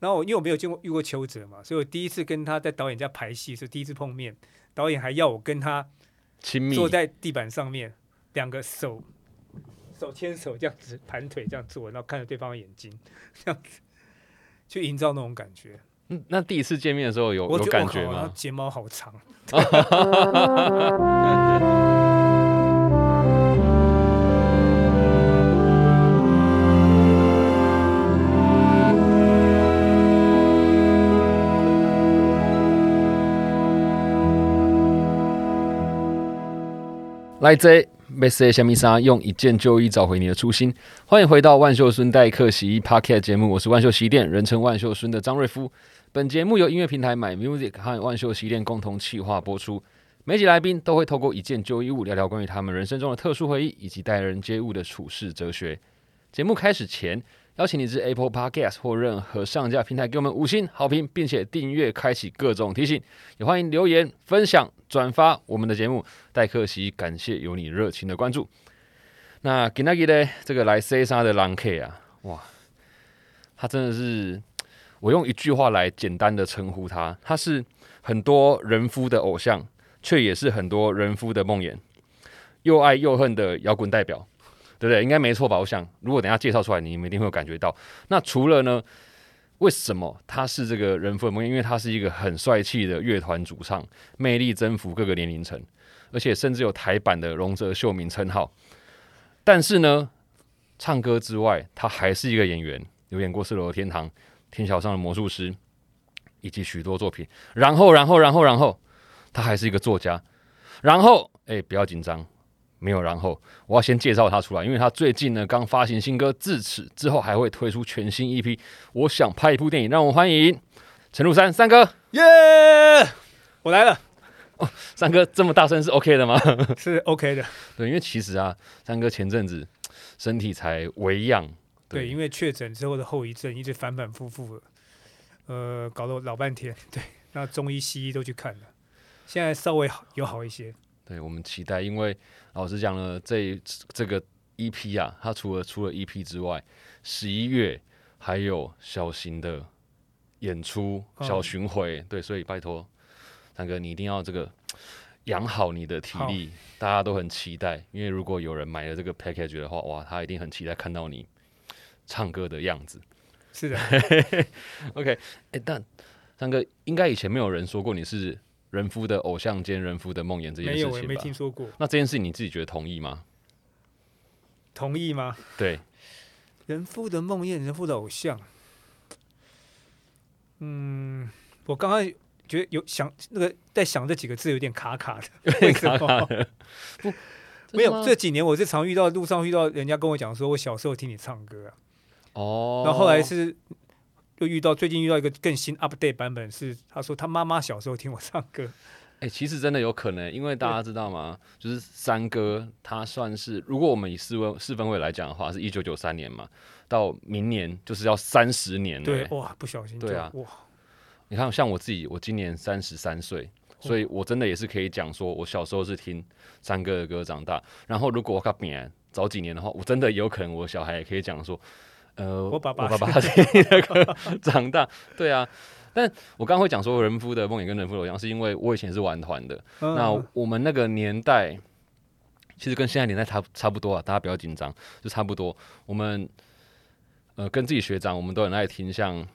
然后我因为我没有见过遇过邱泽嘛，所以我第一次跟他在导演家排戏是第一次碰面，导演还要我跟他亲密坐在地板上面，两个手 手牵手这样子盘腿这样坐，然后看着对方的眼睛，这样子去营造那种感觉。嗯那第一次见面的时候有有我觉得我感觉吗？睫毛好长，来这没事虾米莎用一件旧衣找回你的初心。欢迎回到万秀孙代客洗衣 Podcast 节目，我是万秀洗衣店人称万秀孙的张瑞夫。本节目由音乐平台买 Music 和万秀洗衣店共同企划播出。每集来宾都会透过一件旧衣物聊聊关于他们人生中的特殊回忆，以及待人接物的处事哲学。节目开始前，邀请你至 Apple Podcast 或任何上架平台给我们五星好评，并且订阅，开启各种提醒。也欢迎留言、分享、转发我们的节目。戴克西，感谢有你热情的关注。那今天呢，这个来 C 沙的狼 K 啊，哇，他真的是，我用一句话来简单的称呼他，他是很多人夫的偶像，却也是很多人夫的梦魇，又爱又恨的摇滚代表，对不对？应该没错吧？我想，如果等下介绍出来，你们一定会有感觉到。那除了呢，为什么他是这个人夫的梦？因为他是一个很帅气的乐团主唱，魅力征服各个年龄层。而且甚至有台版的荣泽秀明称号。但是呢，唱歌之外，他还是一个演员，有演过《四楼的天堂》《天桥上的魔术师》以及许多作品。然后，然后，然后，然后，他还是一个作家。然后，哎，不要紧张，没有然后，我要先介绍他出来，因为他最近呢刚发行新歌《自此》，之后还会推出全新 EP。我想拍一部电影，让我欢迎陈露山三哥。耶、我来了，哦三哥这么大声是 OK 的吗？是 OK 的。对，因为其实啊，三哥前阵子身体才微恙，对，因为确诊之后的后遗症一直反反复复的，呃，搞了我老半天。对，那中医、西医都去看了，现在稍微好有好一些。对我们期待，因为老实讲呢，这这个 EP 啊，它除了除了 EP 之外，十一月还有小型的演出、哦小巡回，对，所以拜托三哥，你一定要这个养好你的体力，大家都很期待，因为如果有人买了这个 package 的话，哇，他一定很期待看到你唱歌的样子。是的，OK，哎、但三哥应该以前没有人说过你是人夫的偶像兼人夫的梦魇这件没有，我也没事情吧？听说过。那这件事你自己觉得同意吗？同意吗？对，人夫的梦魇，人夫的偶像。嗯，我刚刚觉得有想那个在想这几个字有点卡卡的，有 点为什么卡卡的。不，没有这几年我是常遇到路上遇到人家跟我讲说，我小时候听你唱歌啊，哦，然后后来是又遇到最近遇到一个更新 update 版本是，他说他妈妈小时候听我唱歌，哎、其实真的有可能，因为大家知道吗？就是三哥他算是，如果我们以四分四分位来讲的话，是一九九三年嘛，到明年就是要三十年了、对，哇，不小心对啊。哇，你看，像我自己，我今年三十三岁，所以我真的也是可以讲说，我小时候是听三哥的歌长大。然后如果我靠扁早几年的话，我真的有可能我小孩也可以讲说，呃，我爸爸我爸爸的歌 长大。对啊，但我刚刚会讲说人夫的梦魇跟人夫的偶像，是因为我以前是玩团的，嗯。那我们那个年代，其实跟现在年代差差不多啊，大家不要紧张，就差不多。我们呃跟自己学长，我们都很爱听像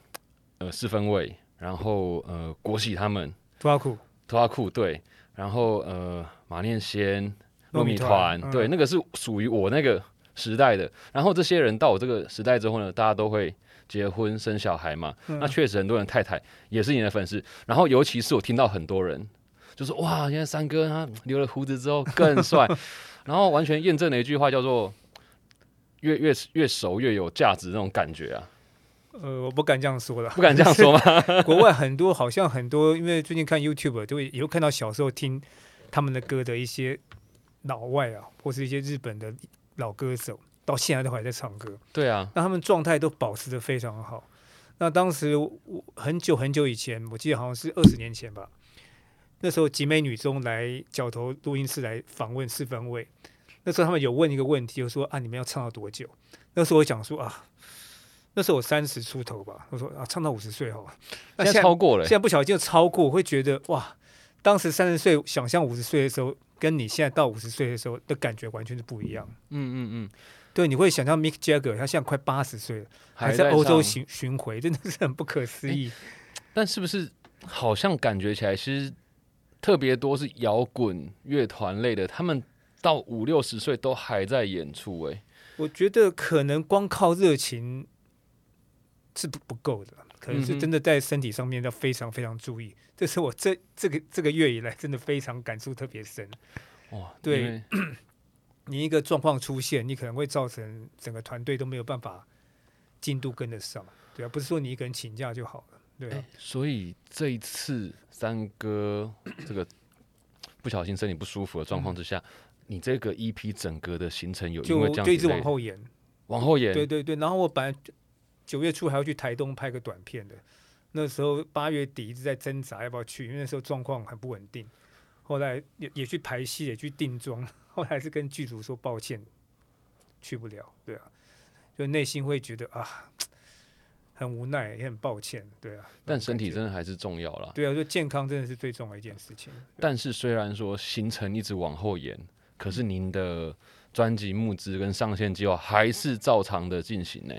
呃四分卫，然后呃国喜他们。图阿库拖拉库对，然后呃马念先、糯米团团，对，嗯那个是属于我那个时代的。然后这些人到我这个时代之后呢，大家都会结婚生小孩嘛，嗯那确实很多人太太也是你的粉丝。然后尤其是我听到很多人就说哇，现在三哥他留了胡子之后更帅，然后完全验证了一句话叫做越越越熟越有价值那种感觉啊，呃，我不敢这样说了，不敢这样说吗？国外很多好像很多，因为最近看 YouTube 就会也会看到小时候听他们的歌的一些老外啊，或是一些日本的老歌手，到现在都还在唱歌，对啊，那他们状态都保持的非常好。那当时我很久很久以前，我记得好像是二十年前吧，那时候集美女中来角头录音室来访问四分位，那时候他们有问一个问题，就说啊你们要唱到多久？那时候我讲说啊，那时候我三十出头吧，我说啊，唱到五十岁好了。那现在超过了现，在不小心就超过，会觉得哇，当时三十岁想象五十岁的时候，跟你现在到五十岁的时候的感觉完全是不一样。嗯嗯嗯，对，你会想象 Mick Jagger 他现在快八十岁了，还在欧洲唱巡巡回，真的是很不可思议。但是不是好像感觉起来，其实特别多是摇滚乐团类的，他们到五六十岁都还在演出、欸，我觉得可能光靠热情是不不够的，可能是真的在身体上面要非常非常注意。这是我这这个这个月以来真的非常感触特别深。哇，对。你一个状况出现，你可能会造成整个团队都没有办法进度跟得上，对啊，不是说你一个人请假就好了，对所以这一次三哥这个 不小心身体不舒服的状况之下，你这个 EP 整个的行程有因为这样就就一直子往后延，往后延，对对对。然后我本来九月初还要去台东拍个短片的，那时候八月底一直在挣扎要不要去，因为那时候状况很不稳定。后来也也去排戏，也去定妆，后来是跟剧组说抱歉，去不了。对啊，就内心会觉得啊，很无奈，也很抱歉。对啊，但身体真的还是重要啦。对啊，就健康真的是最重要的一件事情。但是虽然说行程一直往后延，可是您的专辑募资跟上线计划还是照常的进行呢、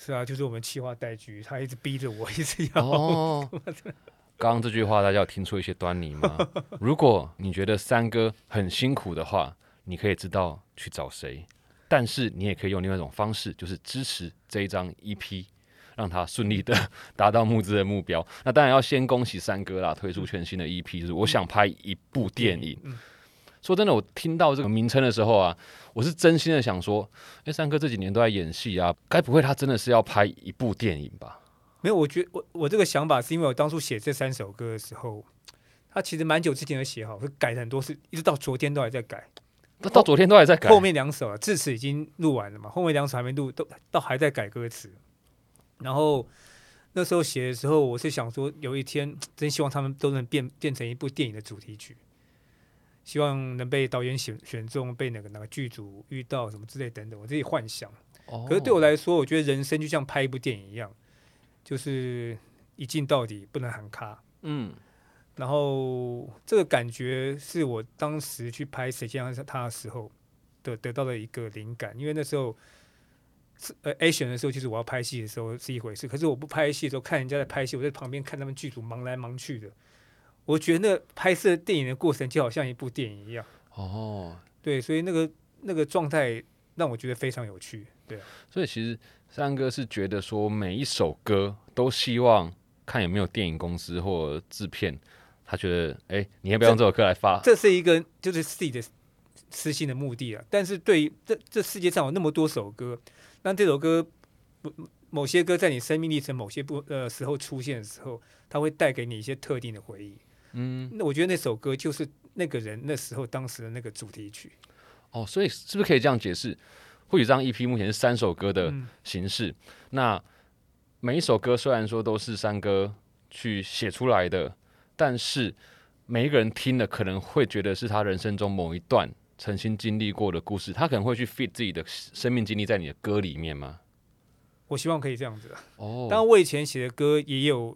是啊，就是我们企划代局，他一直逼着我，一直要。哦，刚刚这句话大家有听出一些端倪吗？如果你觉得三哥很辛苦的话，你可以知道去找谁，但是你也可以用另外一种方式，就是支持这一张 EP。让他顺利的达到募资的目标。那当然要先恭喜三哥啦，推出全新的 EP，就是我想拍一部电影。嗯说真的，我听到这个名称的时候啊，我是真心的想说，哎、三哥这几年都在演戏啊，该不会他真的是要拍一部电影吧？没有，我觉我我这个想法是因为我当初写这三首歌的时候，他其实蛮久之前就写好，会改了很多次，一直到昨天都还在改。到到昨天都还在改，后面两首啊，至此已经录完了嘛，后面两首还没录，都到还在改歌词。然后那时候写的时候，我是想说，有一天真希望他们都能变变成一部电影的主题曲，希望能被导演选选中，被哪个哪个剧组遇到什么之类等等，我自己幻想。哦可是对我来说，我觉得人生就像拍一部电影一样，就是一镜到底，不能喊卡。嗯，然后这个感觉是我当时去拍《谁先爱上他》的时候的得到的一个灵感，因为那时候是呃 A 选的时候，其实我要拍戏的时候是一回事，可是我不拍戏的时候，看人家在拍戏，我在旁边看他们剧组忙来忙去的，我觉得那拍摄电影的过程就好像一部电影一样，哦，对，所以那个那个状态让我觉得非常有趣，对啊，所以其实三哥是觉得说每一首歌都希望看有没有电影公司或制片，他觉得哎、你要不要用这首歌来发？这是一个就是自己的私心的目的啊。但是对于这这世界上有那么多首歌，那这首歌某某些歌在你生命历程某些不呃时候出现的时候，它会带给你一些特定的回忆。嗯，那我觉得那首歌就是那个人那时候当时的那个主题曲。哦，所以是不是可以这样解释？或许这张 EP 目前是三首歌的嗯，形式，那每一首歌虽然说都是三哥去写出来的，但是每一个人听了可能会觉得是他人生中某一段曾经经历过的故事，他可能会去 fit 自己的生命经历在你的歌里面吗？我希望可以这样子啊。哦，当然，我以前写的歌也有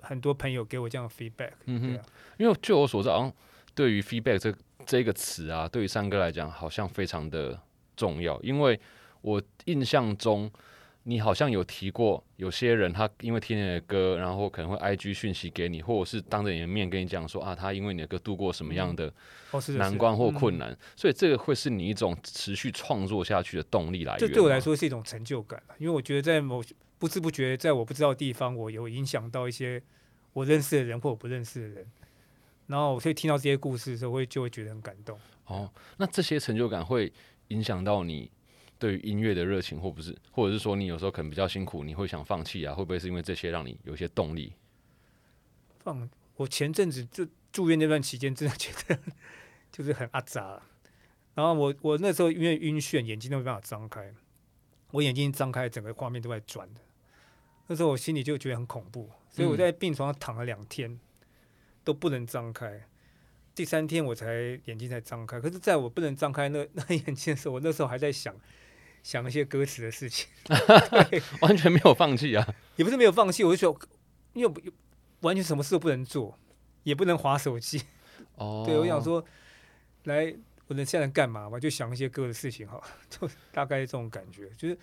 很多朋友给我这样的 feedback。嗯哼因为据我所知，好像对于 feedback 这这个词啊，对于三哥来讲，好像非常的重要。因为我印象中，你好像有提过，有些人他因为听你的歌，然后可能会 IG 讯息给你，或者是当着你的面跟你讲说啊，他因为你的歌度过什么样的难关或困。难，所以这个会是你一种持续创作下去的动力来源。这对我来，说是一种成就感啊，因为我觉得在某不知不觉，在我不知道的地方，我有影响到一些我认识的人或我不认识的人，然后我会听到这些故事的时候，会就会觉得很感动。哦，那这些成就感会影响到你对于音乐的热情，或不是，或者是说你有时候可能比较辛苦，你会想放弃啊？会不会是因为这些让你有一些动力？放我前阵子就住院那段期间，真的觉得 就是很阿杂。然后我我那时候因为晕眩，眼睛都没办法张开，我眼睛张开，整个画面都在转的。那时候我心里就觉得很恐怖，所以我在病床上躺了两天，都不能张开。第三天我才眼睛才张开，可是在我不能张开那 那眼睛的时候，我那时候还在想，想一些歌词的事情，完全没有放弃啊。也不是没有放弃，我就说，因为完全什么事都不能做，也不能划手机。哦，对，我想说，来，我能现在干嘛嘛？就想一些歌的事情哈，就大概这种感觉，就是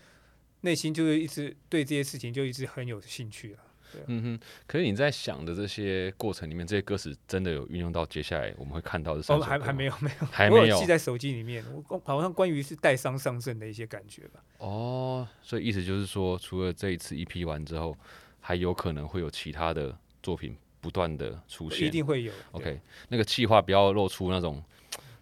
内心就是一直对这些事情就一直很有兴趣啊。嗯哼，可是你在想的这些过程里面，这些歌词真的有运用到接下来我们会看到的三哦，首歌吗？还还没有没有，还没有记在手机里面，我好像关于是带伤上阵的一些感觉吧。哦，所以意思就是说，除了这一次 EP 完之后，还有可能会有其他的作品不断的出现。一定会有。OK，那个气话不要露出那种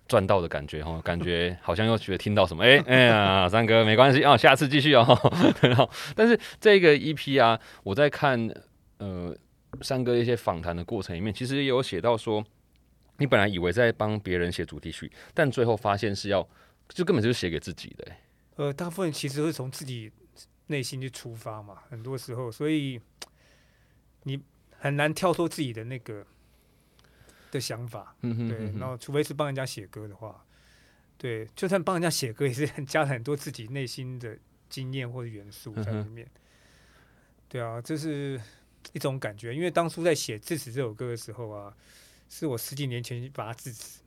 赚到的感觉哈，感觉好像又觉得听到什么，哎、哎呀，三哥没关系啊，下次继续哦。然后，但是这个 EP 啊，我在看呃三哥一些访谈的过程里面，其实也有写到说，你本来以为在帮别人写主题曲，但最后发现是要就根本就是写给自己的、呃，大部分其实都是从自己内心去出发嘛，很多时候，所以你很难跳脱自己的那个的想法。嗯哼对，然后除非是帮人家写歌的话，对，就算帮人家写歌，也是很加了很多自己内心的经验或者元素在里面。对啊，这是一种感觉。因为当初在写《致死》这首歌的时候啊，是我十几年前拔智齿，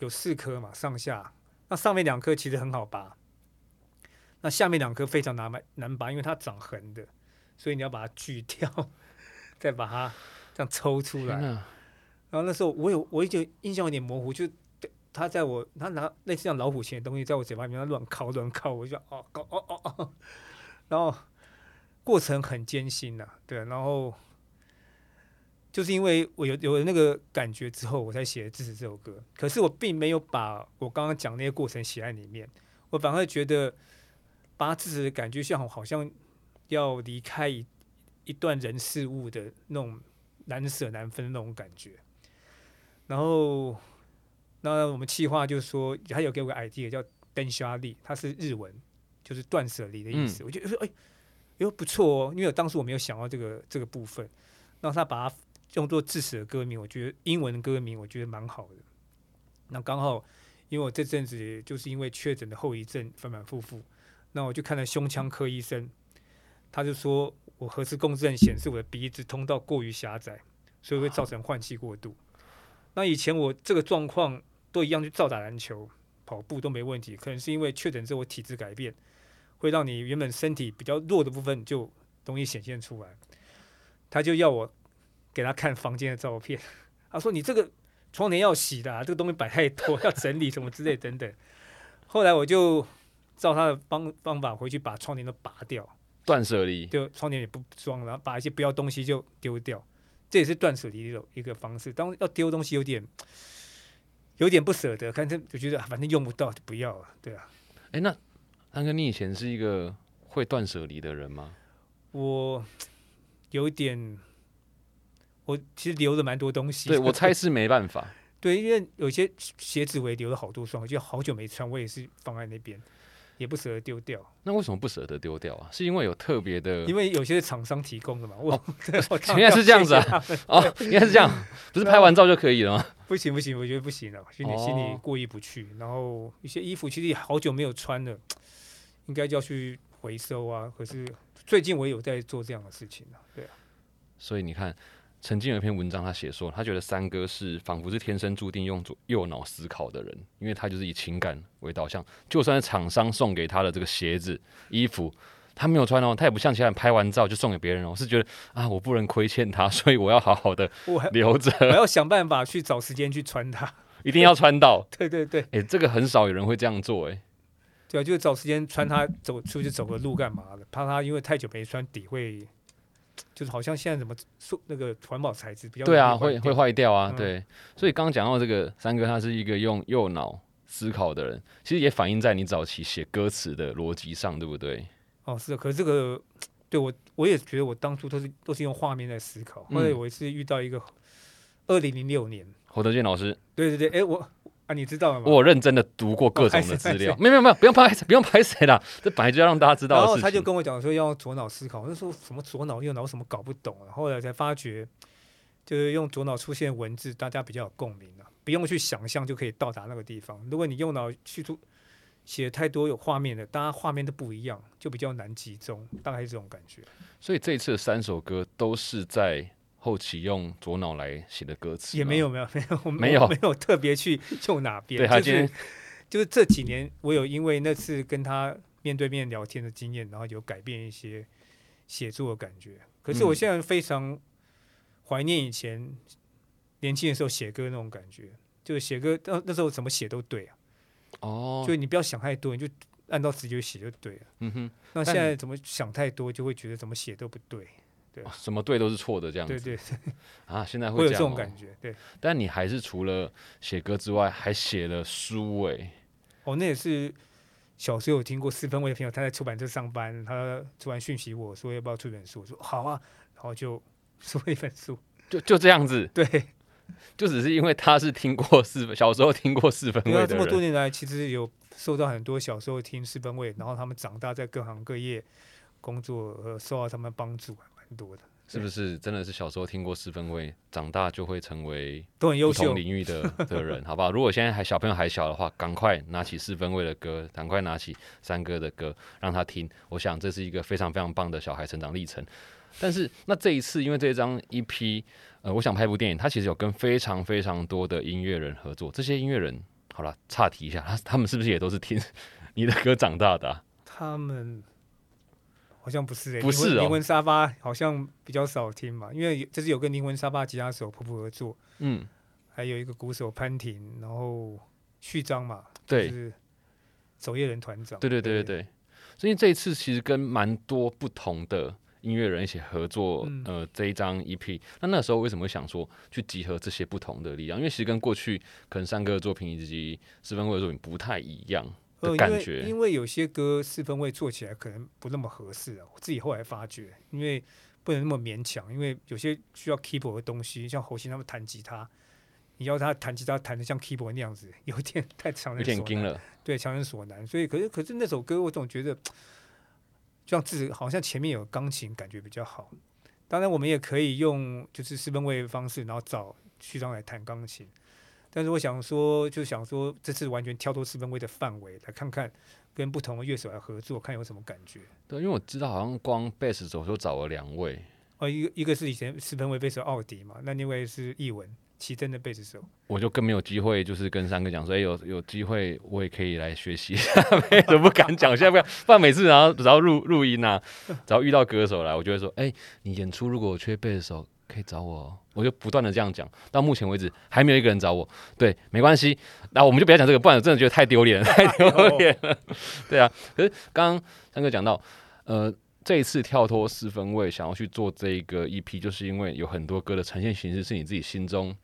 有四颗嘛，上下。那上面两颗其实很好拔，那下面两颗非常难拔难拔，因为它长横的，所以你要把它锯掉，再把它这样抽出来然后那时候我有我一直印象有点模糊，就他在我他拿类似像老虎钳的东西在我嘴巴里面乱靠乱靠，我就哦哦哦哦哦，然后过程很艰辛呐、对，然后就是因为我有有了那个感觉之后，我才写《支持》这首歌。可是我并没有把我刚刚讲那些过程写在里面，我反而觉得把支持的感觉像好像要离开一一段人事物的那种难舍难分的那种感觉。然后，那我们企划就说，他有给我个 idea 叫“灯沙利”，它是日文，就是断舍离的意思。我就说，哎，哟不错哦，因为当时我没有想到这个这个部分。然后他把它用作致死的歌名，我觉得英文歌名我觉得蛮好的。那刚好，因为我这阵子就是因为确诊的后遗症反反复复，那我就看了胸腔科医生，他就说我核磁共振显示我的鼻子通道过于狭窄，所以会造成换气过度。那以前我这个状况都一样去照打篮球、跑步都没问题，可能是因为确诊之后我体质改变，会让你原本身体比较弱的部分就容易显现出来。他就要我给他看房间的照片，他说你这个窗帘要洗的、啊，这个东西摆太多，要整理什么之类等等。后来我就照他的方方法回去把窗帘都拔掉，断舍离，就窗帘也不装，然后把一些不要东西就丢掉，这也是断舍离的一种一个方式。当要丢东西有点 有点不舍得，反正就觉得啊反正用不到就不要了，对啊。哎、那安哥，你以前是一个会断舍离的人吗？我 有一点，我其实留了蛮多东西。对我猜是没办法。对，因为有些鞋子我也留了好多双，就好久没穿，我也是放在那边，也不舍得丢掉。那为什么不舍得丢掉啊？是因为有特别的因为有些是厂商提供的嘛。我 原来然是这样子啊哦，应该是这样，不是拍完照就可以了吗？不行不行，我觉得不行了，心里心里哦过意不去。然后一些衣服其实也好久没有穿了，应该就要去回收啊。可是最近我也有在做这样的事情啊，对啊，所以你看，曾经有一篇文章，他写说，他觉得三哥是仿佛是天生注定用左右脑思考的人，因为他就是以情感为导向，就算是厂商送给他的这个鞋子、衣服。他没有穿哦，他也不像其他人拍完照就送给别人哦，是觉得 啊，我不能亏欠他，所以我要好好的留着，我要想办法去找时间去穿它。一定要穿到。对对对，诶，这个很少有人会这样做，诶，对啊，就是找时间穿它走出去走个路干嘛的，怕它因为太久没穿底会，就是好像现在怎么塑那个环保材质比较对啊，会会坏掉啊，嗯。对。所以刚刚讲到这个三哥，他是一个用右脑思考的人，其实也反映在你早期写歌词的逻辑上，对不对？哦，是的，可是这个对我我也觉得我当初都是都是用画面在思考，后来嗯。我是遇到一个二零零六年，侯德健老师，对对对，哎我啊你知道了吗？我有认真的读过各种的资料，哦没有没有没有，不用拍不用拍谁啦，这本来就要让大家知道然后。他就跟我讲说要用左脑思考，我那时候什么左脑右脑我什么搞不懂啊，后来才发觉，就是用左脑出现文字，大家比较有共鸣啊，不用去想象就可以到达那个地方。如果你右脑去出写太多有画面的，大家画面都不一样，就比较难集中，大概是这种感觉。所以这一次的三首歌都是在后期用左脑来写的歌词，也没有没有没有，我没有没有特别去用哪边。对他就是今天就是这几年，我有因为那次跟他面对面聊天的经验，然后有改变一些写作的感觉。可是我嗯现在非常怀念以前年轻的时候写歌那种感觉，就是写歌那那时候怎么写都对啊，哦，就你不要想太多，你就按照直觉写就对了。嗯哼，那现在怎么想太多，就会觉得怎么写都不对。哦什么对都是错的这样对子对，啊，现在会有这种感觉。对，但你还是除了写歌之外，还写了书诶。哦，那也是小时候有听过四分位的朋友，他在出版社上班，他突然讯息我说要不要出一本书，我说好啊，然后就出了一本书。就就这样子，对，就只是因为他是听过四分，小时候听过四分位的这么多，年来，其实有受到很多小时候听四分位，然后他们长大在各行各业工作，呃，受到他们帮助还蛮多的，是不是？真的是小时候听过四分位，长大就会成为都很优秀。领域的的人，好不好？如果现在还小朋友还小的话，赶快拿起四分位的歌，赶快拿起三哥的歌，让他听。我想这是一个非常非常棒的小孩成长历程。但是那这一次，因为这一张 EP，呃，我想拍部电影，他其实有跟非常非常多的音乐人合作。这些音乐人，好了，岔题一下，他他们是不是也都是听 你的歌长大的啊、他们好像不是、欸，不是哦灵魂沙发好像比较少听嘛，因为这是有跟灵魂沙发吉他手普普合作，嗯，还有一个鼓手潘婷，然后序章嘛，对就，是守夜人团长。对对对对对，所以这一次其实跟蛮多不同的音乐人一起合作，嗯呃，这一张 EP。那那时候为什么会想说去集合这些不同的力量？因为其实跟过去可能三哥的作品以及四分卫的作品不太一样呃，因为。因为有些歌四分位做起来可能不那么合适啊，我自己后来发觉，因为不能那么勉强，因为有些需要 keyboard 的东西，像侯鑫他们弹吉他，你要他弹吉他弹的像 keyboard 那样子，有点太强人所难，了，对，强人所难。所以，可是可是那首歌我总觉得，就像自好像前面有钢琴，感觉比较好。当然，我们也可以用就是四分位的方式，然后找序章来弹钢琴。但是我想说，就想说这次完全跳脱四分位的范围，来看看跟不同的乐手来合作，看有什么感觉。对，因为我知道好像光贝斯手就找了两位，哦，一个一个是以前四分位贝斯手奥迪嘛，那另外是译文奇珍的贝斯手。我就更没有机会，就是跟三哥讲说，哎、有有机会我也可以来学习一下，没都不敢讲，现在不要，不然每次然后只要录录音啊，只要遇到歌手来，我就会说，哎、你演出如果有缺贝的时候可以找我哦，我就不断的这样讲，到目前为止还没有一个人找我，对，没关系，那我们就不要讲这个，不然我真的觉得太丢脸了，太丢脸了，对啊，可是刚刚三哥讲到，呃。这一次跳脱四分位，想要去做这一个 EP，就是因为有很多歌的呈现形式是你自己心中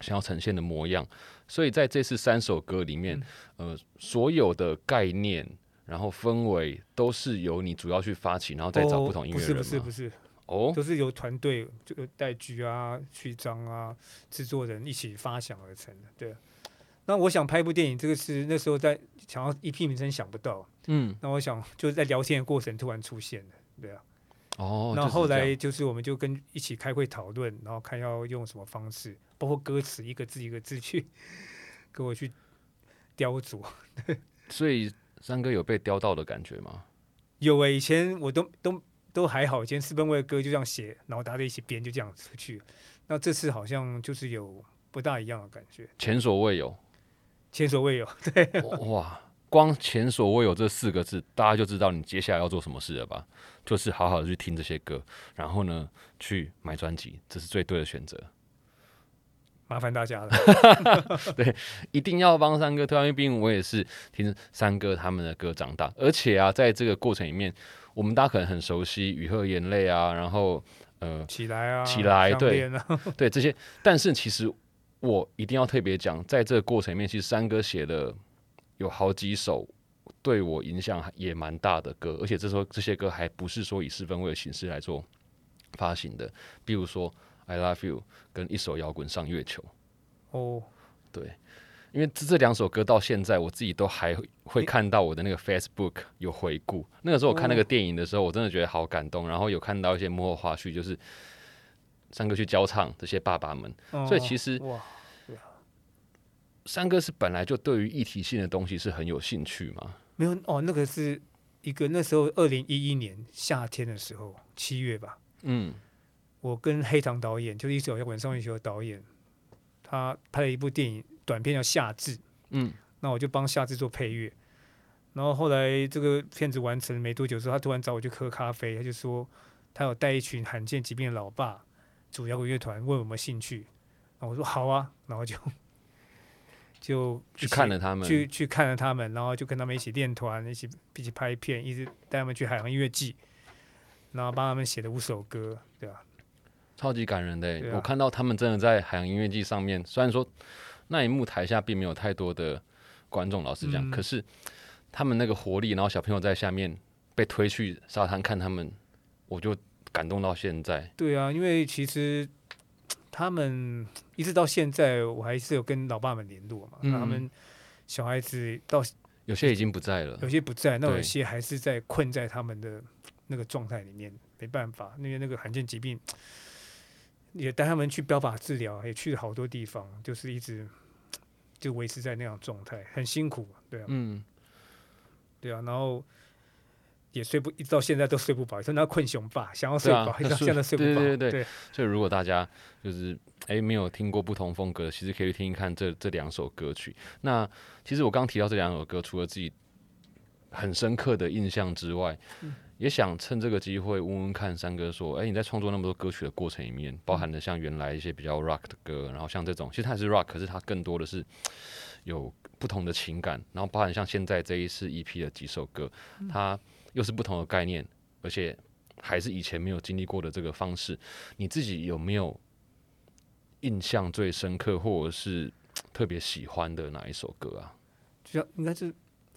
想要呈现的模样，所以在这次三首歌里面，呃，所有的概念，然后氛围都是由你主要去发起，然后再找不同音乐人哦不是不是吗？不是，哦，都是由团队就戴居啊、序章啊、制作人一起发想而成的。对，那我想拍一部电影，这个是那时候在想要一批名称想不到，嗯，那我想就是在聊天的过程突然出现的，对啊。哦，那后来就是我们就跟一起开会讨论，然后看要用什么方式，包括歌词一个字一个字去 给我去雕琢。所以三哥有被雕到的感觉吗？有诶、以前我都都都还好，以前四分位的歌就这样写，然后大家一起编，就这样出去。那这次好像就是有不大一样的感觉，前所未有，前所未有。对哇！光前所未有这四个字，大家就知道你接下来要做什么事了吧？就是好好的去听这些歌，然后呢，去买专辑，这是最对的选择。麻烦大家了。对一定要帮三哥推完，因为毕竟我也是听三哥他们的歌长大，而且啊，在这个过程里面，我们大家可能很熟悉《雨后眼泪》啊，然后呃，起来啊，起来对对这些，但是其实我一定要特别讲，在这个过程里面，其实三哥写的有好几首对我影响也蛮大的歌，而且这时候这些歌还不是说以四分位的形式来做发行的，比如说《I Love You》跟一首摇滚上月球。哦，对，因为这这两首歌到现在我自己都还会看到我的那个 Facebook 有回顾。那个时候我看那个哦电影的时候，我真的觉得好感动，然后有看到一些幕后花絮，就是三哥去教唱这些爸爸们。哦所以其实哇，三哥是本来就对于议题性的东西是很有兴趣吗？没有哦，那个是一个那时候二零一一年夏天的时候，七月吧，嗯，我跟黑糖导演，就是一首摇滚少年球的导演，他拍了一部电影短片叫《夏至》，嗯，那我就帮夏至做配乐。然后后来这个片子完成没多久之后，他突然找我去喝咖啡，他就说他有带一群罕见疾病的老爸组摇滚乐团，问我有没有兴趣。然后我说好啊，然后就就去看了他们，去去看了他们，然后就跟他们一起练团，一起一起拍片，一直带他们去海洋音乐季，然后帮他们写了五首歌，对吧、超级感人的欸、啊我看到他们真的在海洋音乐季上面，虽然说那一幕台下并没有太多的观众，老实讲，嗯可是他们那个活力，然后小朋友在下面被推去沙滩看他们，我就感动到现在。对啊，因为其实他们一直到现在，我还是有跟老爸们联络嘛。嗯那他们小孩子到有些已经不在了有，些不在，那有些还是在困在他们的那个状态里面，没办法，因为那个罕见疾病也带他们去标靶治疗，也去了好多地方，就是一直就维持在那样状态，很辛苦，对啊，嗯，对啊，然后。也睡不，一直到现在都睡不饱。说那困熊爸想要睡饱，一直到 现在都睡不饱。对对对对所以如果大家就是诶没有听过不同风格的，其实可以去听一看这这两首歌曲。那其实我刚提到这两首歌，除了自己很深刻的印象之外，嗯也想趁这个机会问问看三哥说，哎，你在创作那么多歌曲的过程里面，包含了像原来一些比较 rock 的歌，然后像这种其实它也是 rock，可是它更多的是有不同的情感，然后包含像现在这一次 EP 的几首歌，它又是不同的概念，而且还是以前没有经历过的这个方式。你自己有没有印象最深刻，或者是特别喜欢的哪一首歌啊？就像应该是《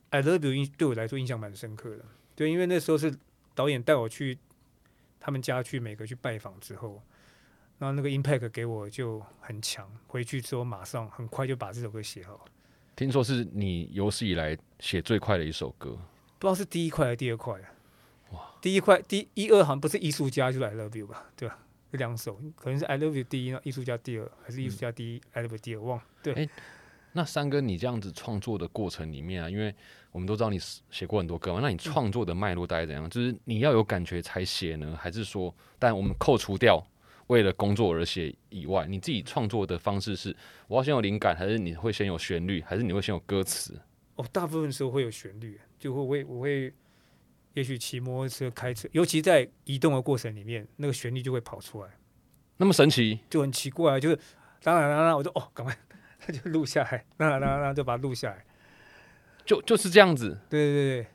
I Love You》对我来说印象蛮深刻的。对，因为那时候是导演带我去他们家去美国去拜访之后，然后那个 impact 给我就很强。回去之后马上很快就把这首歌写好，听说是你有史以来写最快的一首歌，不知道是第一块还是第二块啊。哇！第一块第一二好像不是艺术家就是《I Love You》吧？对吧？这两首可能是《I Love You》第一，艺术家第二，还是艺术家第一，I Love You》第二？忘了。对，诶那三哥，你这样子创作的过程里面啊，因为我们都知道你写过很多歌嘛，那你创作的脉络大概怎样？就是你要有感觉才写呢，还是说，但我们扣除掉为了工作而写以外，你自己创作的方式是，我要先有灵感，还是你会先有旋律，还是你会先有歌词？哦，大部分时候会有旋律，就会我会我会，也许骑摩托车、开车，尤其在移动的过程里面，那个旋律就会跑出来，那么神奇，就很奇怪，就是当然当然，我就哦，赶快就录下来，当然当然当然就把它录下来，就就是这样子。对对对，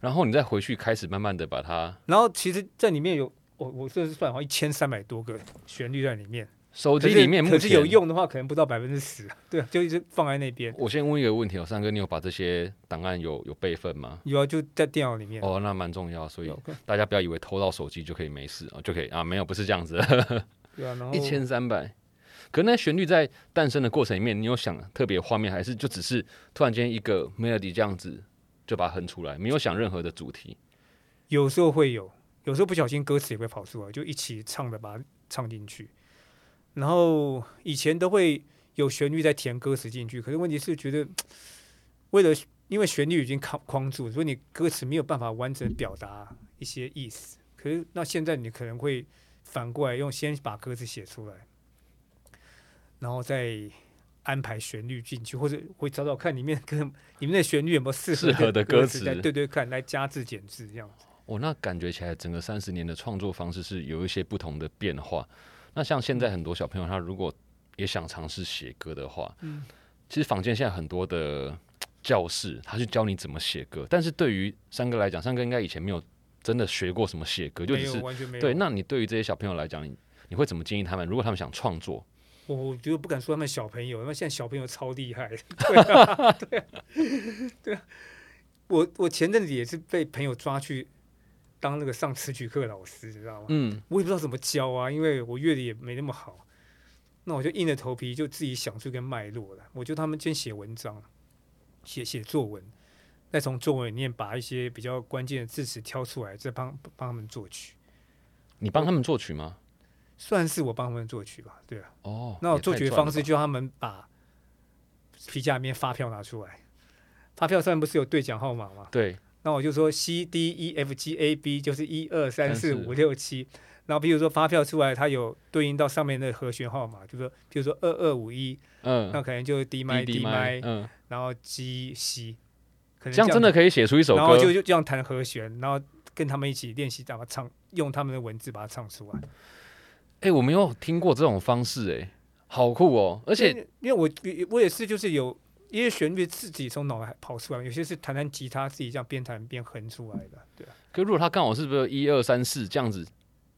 然后你再回去开始慢慢的把它然后其实在里面有我我这是算好像一千三百多个旋律在里面，手机里面目可是有。用的话，可能不到百分之十，对啊，就一直放在那边，我先问一个问题哦，三哥，你有把这些档案有有备份吗？有啊，就在电脑里面，哦，那蛮重要，所以大家不要以为偷到手机就可以没事啊，就可以啊，没有，不是这样子的。对啊，然后一千三百。可那旋律在诞生的过程里面，你有想特别画面，还是就只是突然间一个 melody 这样子就把它哼出来，没有想任何的主题？有时候会有，有时候不小心歌词也会跑出来，就一起唱的把它唱进去。然后以前都会有旋律在填歌词进去，可是问题是觉得为了因为旋律已经框框住，所以你歌词没有办法完整表达一些意思。可是那现在你可能会反过来用先把歌词写出来，然后再安排旋律进去，或者会找找看里面跟 里面的旋律有没有适适合的歌歌词来对对看，来加字减字这样子。哦，那感觉起来整个三十年的创作方式是有一些不同的变化。那像现在很多小朋友，他如果也想尝试写歌的话，嗯其实坊间现在很多的教室，他去教你怎么写歌。但是对于三哥来讲，三哥应该以前没有真的学过什么写歌，就只是完全没有。对。那你对于这些小朋友来讲，你你会怎么建议他们？如果他们想创作，我我觉得不敢说他们小朋友，因为现在小朋友超厉害。对啊，对啊，对啊。我我前阵子也是被朋友抓去当那个上词曲课老师，你知道吗？嗯，我也不知道怎么教啊，因为我乐理也没那么好。那我就硬着头皮就自己想出一个脉络了。我就他们先写文章，写写作文，再从作文里面把一些比较关键的字词挑出来，再帮帮他们作曲。你帮他们作曲吗？算是我帮他们作曲吧，对啊。哦，那我作曲的方式就让他们把皮夹里面发票拿出来，发票上面不是有对奖号码吗？对，那我就说 C D E F G A B 就是一二三四五六七，然后比如说发票出来，它有对应到上面的和弦号码，就说比如说二二五一，嗯那可能就是 D 麦 D 麦，嗯，然后 G C，可能这样真的可以写出一首然后就。就这样弹和弦，然后跟他们一起练习，把它唱，用他们的文字把它唱出来。哎，我没有听过这种方式，哎，好酷哦！而且因为我我也是就是有一些旋律自己从脑海跑出来，有些是弹弹吉他自己这样边弹边哼出来的，对啊。可如果他刚好是不是一二三四这样子，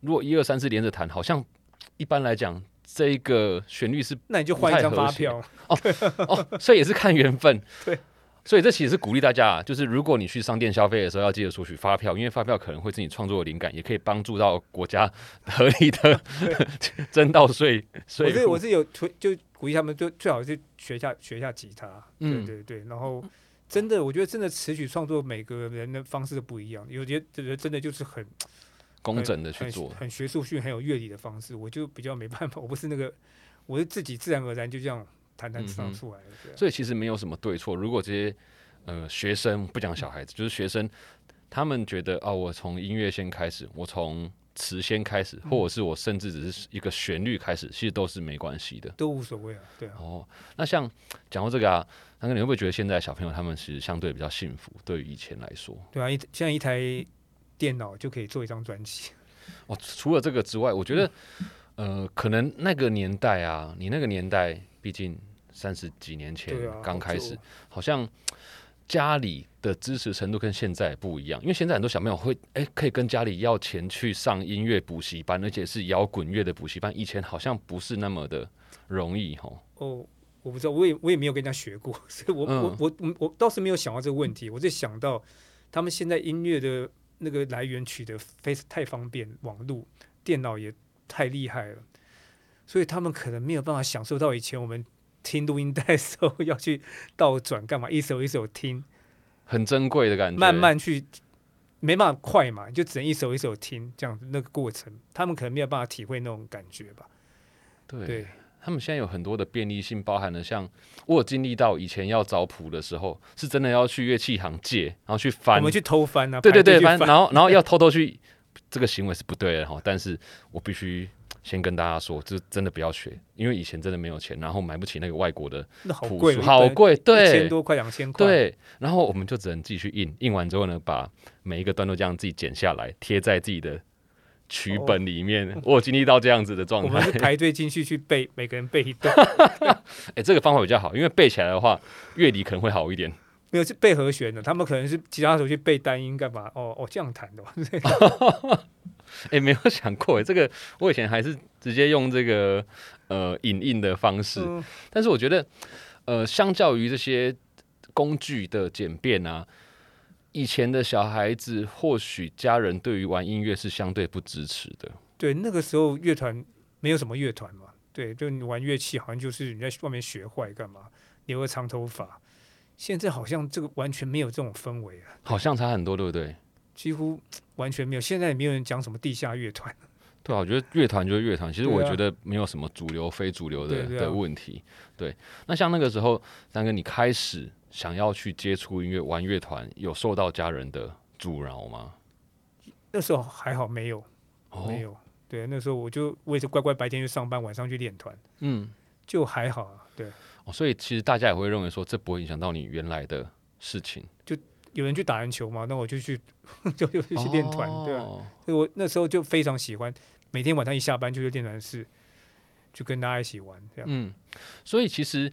如果一二三四连着弹，好像一般来讲这一个旋律是那你就换一张发票哦，哦，所以也是看缘分。对，所以这其实是鼓励大家啊，就是如果你去商店消费的时候，要记得索取发票，因为发票可能会是你创作的灵感，也可以帮助到国家合理的 征到税我税是我。是有推，就鼓励他们，就最好是学一下学一下吉他，嗯。对对对，然后真的，我觉得真的词曲创作每个人的方式都不一样，有些人真的就是很工整的去很做，很学术性、很有乐理的方式，我就比较没办法，我不是那个，我是自己自然而然就这样弹弹唱出来所以其实没有什么对错。如果这些呃学生不讲小孩子，就是学生，他们觉得哦，我从音乐先开始，我从词先开始，或者是我甚至只是一个旋律开始，其实都是没关系的。都无所谓啊，对啊。哦，那像讲到这个啊，那个你会不会觉得现在小朋友他们其实相对比较幸福？对于以前来说，对啊，一现在一台电脑就可以做一张专辑。哦，除了这个之外，我觉得，呃，可能那个年代啊，你那个年代，毕竟三十几年前刚开始，就好像家里的支持程度跟现在不一样，因为现在很多小朋友会，哎、可以跟家里要钱去上音乐补习班，而且是摇滚乐的补习班，以前好像不是那么的容易吼。哦，我不知道，我也我也没有跟人家学过，所以我、嗯我我我我倒是没有想到这个问题，我就想到他们现在音乐的那个来源取得非太方便，网络、电脑也太厉害了，所以他们可能没有办法享受到以前我们听录音带的时候要去倒转干嘛，一首一首听，很珍贵的感觉，慢慢去。没办法快嘛，你就只能一首一首听，这样子那个过程，他们可能没有办法体会那种感觉吧。对对，他们现在有很多的便利性，包含了像我有经历到以前要找谱的时候，是真的要去乐器行借，然后去翻，我们去偷翻啊，对对对，翻然后 然后要偷偷去，这个行为是不对的哈。但是我必须先跟大家说，这真的不要学，因为以前真的没有钱，然后买不起那个外国的好贵哦，好贵，一千多块、两千块。，对。然后我们就只能继续印，印完之后呢，把每一个段落这样自己剪下来，贴在自己的曲本里面。我有经历到这样子的状态哦我们，排队进去去背，每个人背一段，哎，这个方法比较好，因为背起来的话，乐理可能会好一点。没有是背和弦的，他们可能是其他手去背单音干嘛？哦哦，这样弹的 哦，哎、没有想过哎，这个我以前还是直接用这个呃影印的方式，嗯但是我觉得呃，相较于这些工具的简便啊，以前的小孩子或许家人对于玩音乐是相对不支持的。对，那个时候乐团没有什么乐团嘛，对，就你玩乐器好像就是你在外面学坏干嘛，留个长头发。现在好像这个完全没有这种氛围啊，好像差很多，对不对？几乎完全没有。现在也没有人讲什么地下乐团，对啊，我觉得乐团就是乐团，其实我觉得没有什么主流非主流的的问题。对，那像那个时候，三哥你开始想要去接触音乐、玩乐团，有受到家人的阻挠吗？那时候还好没有，哦没有。对，那时候我就我也是乖乖白天去上班，晚上去练团，嗯，就还好啊。对，哦，所以其实大家也会认为说，这不会影响到你原来的事情。有人去打篮球嘛，那我就去就 就去练团，对啊。哦所以我那时候就非常喜欢，每天晚上一下班就去练团室，就跟大家一起玩这样。嗯，所以其实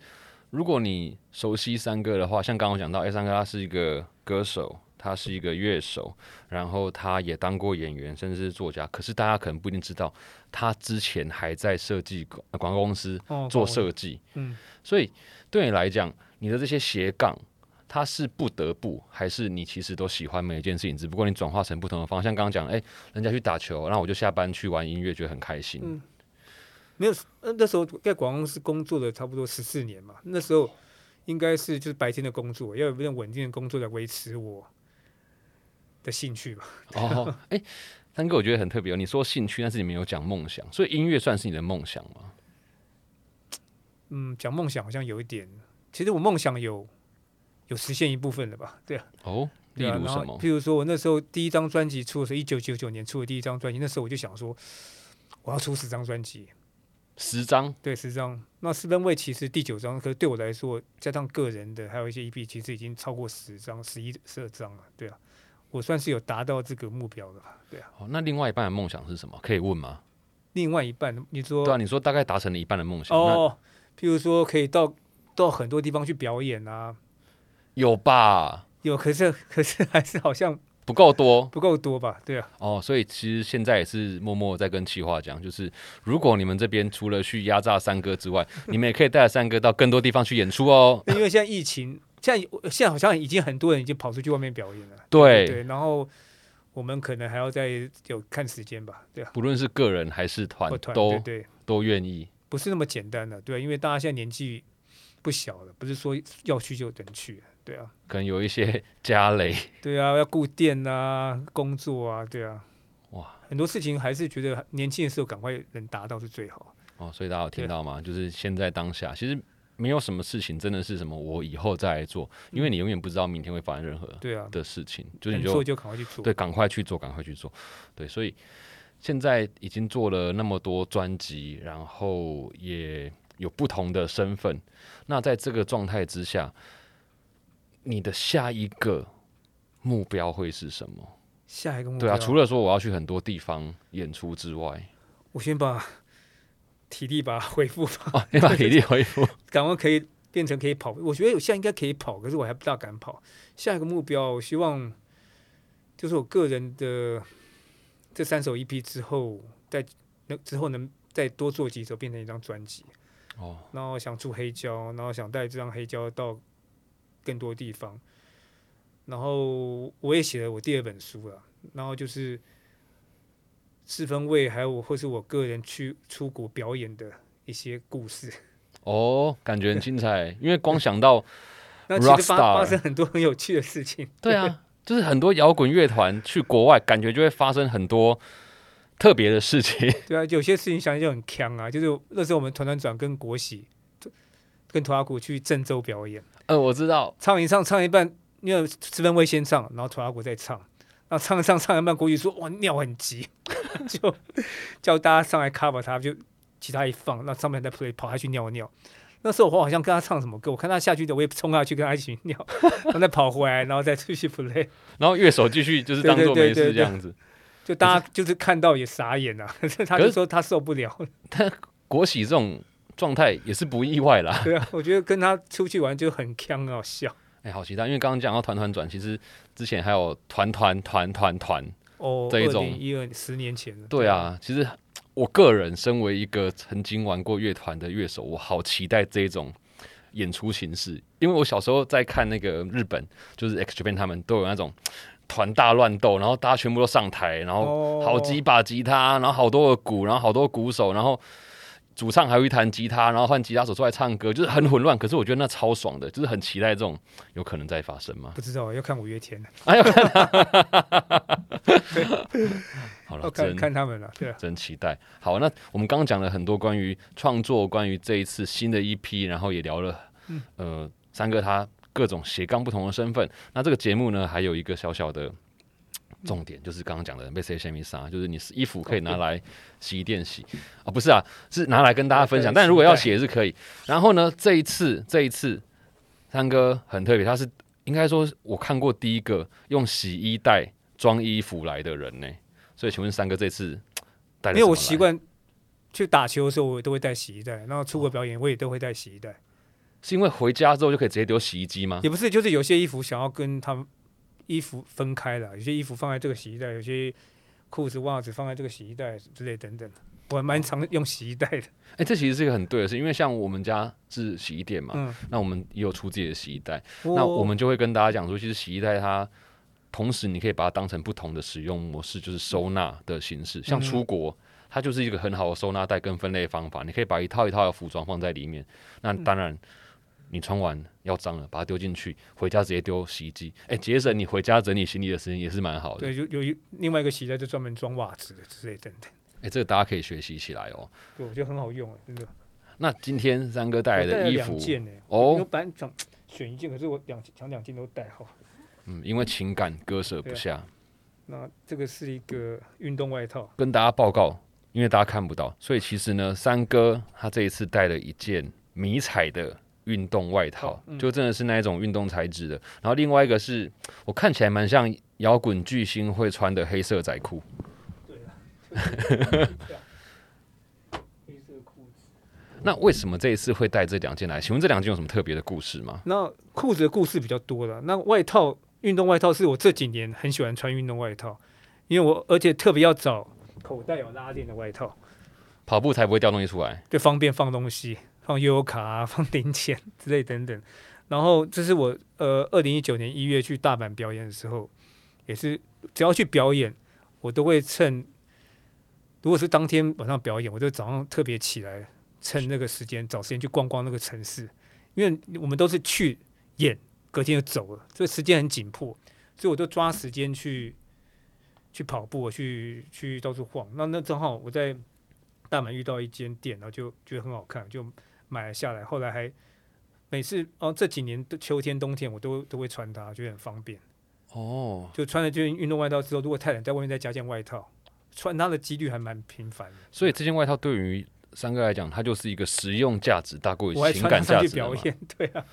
如果你熟悉三哥的话，像刚刚我讲到，哎，三哥他是一个歌手，他是一个乐手，然后他也当过演员，甚至是作家。可是大家可能不一定知道，他之前还在设计广广告公司哦，做，设计。嗯，所以对你来讲，你的这些斜杠。它是不得不，还是你其实都喜欢每一件事情？只不过你转化成不同的方向。刚刚讲，哎、人家去打球，然后我就下班去玩音乐，觉得很开心。嗯没有，呃那时候在广告公司工作了差不多十四年嘛，那时候应该是就是白天的工作，要有一份稳定的工作来维持我的兴趣吧。哦，哎、三哥，我觉得很特别哦。你说兴趣，但是你没有讲梦想，所以音乐算是你的梦想吗？嗯，讲梦想好像有一点，其实我梦想有有实现一部分了吧？对啊，哦，例如什么？譬如说我那时候第一张专辑出的时候，一九九九年出的第一张专辑，那时候我就想说，我要出十张专辑，十张对，十张。那四分卫其实第九张，可是对我来说，加上个人的，还有一些 EP，其实已经超过十张、十一、十二张了。对啊，我算是有达到这个目标了吧？对啊。哦，那另外一半的梦想是什么？可以问吗？另外一半，你说对啊，你说大概达成了一半的梦想，哦，譬如说可以到到很多地方去表演啊，有吧？有，可是 可是还是好像不够多不够多吧？对啊，哦，所以其实现在也是默默在跟企划讲，就是如果你们这边除了去压榨三哥之外，你们也可以带着三哥到更多地方去演出哦。因为现在疫情，现在现在好像已经很多人已经跑出去外面表演了。对对，然后我们可能还要再有看时间吧？对啊，不论是个人还是团或，团都对对，都愿意。不是那么简单的，对啊，因为大家现在年纪不小了，不是说要去就能去，对啊，可能有一些家累，对啊，要顾店啊，工作啊，对啊，哇，很多事情还是觉得年轻的时候赶快能达到是最好。哦，所以大家有听到吗？就是现在当下，其实没有什么事情真的是什么我以后再来做，因为你永远不知道明天会发生任何对啊，的事情，就是你就做就赶快去做。对，赶快去做，赶快去做。对，所以现在已经做了那么多专辑，然后也有不同的身份。那在这个状态之下，你的下一个目标会是什么？下一个目标，对啊，除了说我要去很多地方演出之外，我先把体力把它恢复吧，哦，你把体力恢复。赶快可以变成可以跑。我觉得我现在应该可以跑，可是我还不大敢跑。下一个目标，我希望就是我个人的这三首 EP 之后，再那之后能再多做几首，变成一张专辑。哦，然后想出黑胶，然后想带这张黑胶到更多地方。然后我也写了我第二本书了，然后就是四分卫，还有我或是我个人去出国表演的一些故事。哦，感觉很精彩，因为光想到，那其实发发生很多很有趣的事情。对啊，就是很多摇滚乐团去国外，感觉就会发生很多特别的事情。对啊，有些事情想想就很强啊。就是那时候我们团团长跟国喜、跟图阿古去郑州表演，呃，我知道，唱一唱唱一半，因为四分卫先唱，然后土阿国再唱，然后唱一唱唱一半，国喜说哇尿很急，就叫大家上来 cover 他，就吉他一放，那上面再 play 跑下去尿尿。那时候我好像跟他唱什么歌，我看他下去的，我也冲下去跟他一起尿，然后再跑回来，然后再继续 play。然后乐手继续就是当做没事这样子。就大家就是看到也傻眼啊，可是他就说他受不了。国喜这种状态也是不意外啦。对啊，我觉得跟他出去玩就很呛，很好笑。哎、好期待，因为刚刚讲到团团转，其实之前还有团团团团团。哦，这一种一二十年前了。对啊，其实我个人身为一个曾经玩过乐团的乐手，我好期待这种演出形式，因为我小时候在看那个日本，就是 X Japan 他们都有那种团大乱斗，然后大家全部都上台，然后哦，好几把吉他，然后好多个鼓，然后好多鼓手，然后主唱还会弹吉他，然后换吉他手出来唱歌，就是很混乱。可是我觉得那超爽的，就是很期待这种有可能再发生吗。不知道要看五月天，哎呦，好了要，看真看他们了。对啊，真期待。好，那我们刚刚讲了很多关于创作，关于这一次新的一批，然后也聊了，嗯呃，三个他各种斜杠不同的身份。那这个节目呢，还有一个小小的重点，就是刚刚讲的被谁先米杀，就是你衣服可以拿来洗衣店洗啊、不是啊，是拿来跟大家分享。但如果要洗洗也是可以。然后呢，这一次这一次三哥很特别，他是应该说我看过第一个用洗衣袋装衣服来的人呢。所以请问三哥这次因为我习惯去打球的时候，我都会带洗衣袋，然后出国表演我也都会带洗衣袋。是因为回家之后就可以直接丢洗衣机吗？也不是，就是有些衣服想要跟他们衣服分开了，有些衣服放在这个洗衣袋，有些裤子、袜子放在这个洗衣袋之类等等。我还蛮常用洗衣袋的。哎、这其实是一个很对的事，因为像我们家是洗衣店嘛，嗯，那我们也有出自己的洗衣袋，那我们就会跟大家讲说，其实洗衣袋它同时你可以把它当成不同的使用模式，就是收纳的形式。像出国，它就是一个很好的收纳袋跟分类方法，你可以把一套一套的服装放在里面。那当然，你穿完要脏了，把它丢进去，回家直接丢洗衣机。哎、节省你回家整理行李的时间也是蛮好的。对，有有一另外一个洗衣袋就专门装袜子的之类等等。哎、这个大家可以学习起来哦。对，我觉得很好用啊，真的。那今天三哥带来的衣服，两件呢。哦我本来想选一件，可是我两想两件都带好。嗯，因为情感割舍不下，那这个是一个运动外套，跟大家报告，因为大家看不到，所以其实呢，三哥他这一次带了一件迷彩的运动外套，嗯就真的是那一种运动材质的。然后另外一个是我看起来蛮像摇滚巨星会穿的黑色仔裤。对啊黑色裤子。那为什么这一次会带这两件来？请问这两件有什么特别的故事吗？那裤子的故事比较多了。那外套，运动外套是我这几年很喜欢穿运动外套，因为我而且特别要找口袋有拉链的外套，跑步才不会掉东西出来。就方便放东西，放悠游卡啊，放零钱之类等等。然后这是我呃，二零一九年一月去大阪表演的时候，也是只要去表演，我都会趁，如果是当天晚上表演，我就早上特别起来，趁那个时间找时间去逛逛那个城市，因为我们都是去演，隔天就走了，所以时间很紧迫，所以我都抓时间去去跑步，去去到处晃。那那正好我在大阪遇到一间店，然后就觉得很好看，就买了下来。后来还每次哦，这几年的秋天、冬天我都都会穿它，觉得很方便。哦，就穿了这件运动外套之后，如果太冷，在外面再加件外套，穿它的几率还蛮频繁的。所以这件外套对于三哥来讲，它就是一个实用价值大过于情感价值。表演，对啊，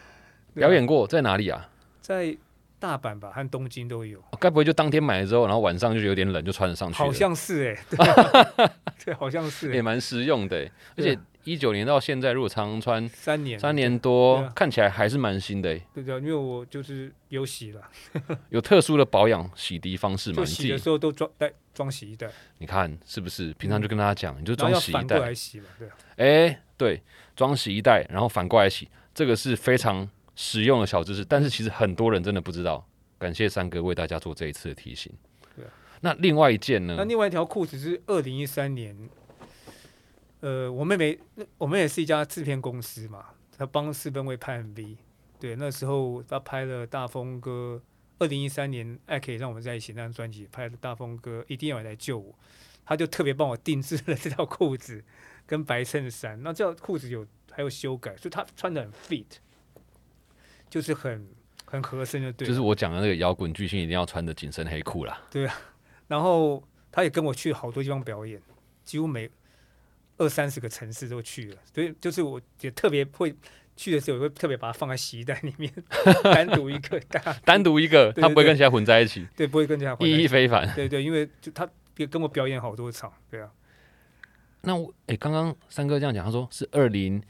表演过在哪里啊？在大阪吧和东京都有，哦该不会就当天买了之后，然后晚上就有点冷，就穿得上去？好像是哎、对啊 对，好像是、欸，也蛮实用的欸。而且一九年到现在，如果常常穿三年，三年多啊，看起来还是蛮新的欸。对对啊，因为我就是有洗了，有特殊的保养洗涤方式嘛？洗的时候都装带装洗衣袋，你看是不是？平常就跟大家讲，你就装洗衣袋。来洗嘛，对啊，哎，对，装洗衣袋，然后反过来洗，这个是非常实用的小知识。但是其实很多人真的不知道。感谢三哥为大家做这一次的提醒对啊。那另外一件呢？那另外一条裤子是二零一三年，呃，我妹妹，我们也是一家制片公司嘛，她帮四分卫拍 MV，对，那时候她拍了大风哥，二零一三年《爱可以让我们在一起》那张专辑拍了大风哥，一定要来救我，她就特别帮我定制了这条裤子跟白衬衫，那这条裤子有还有修改，所以她穿的很 fit，就是很很合身的对，就是我讲的那个摇滚巨星一定要穿的紧身黑裤啦。对啊然后他也跟我去好多地方表演，几乎每二三十个城市都去了，所以就是我也特别会去的时候，我会特别把它放在洗衣袋里面，单独一个大，单独一个，对它不会跟其他混在一起，对，不会跟其他混在意一起。义非凡。对对，因为就他也跟我表演好多场，对啊，那我哎，刚刚三哥这样讲，他说是二零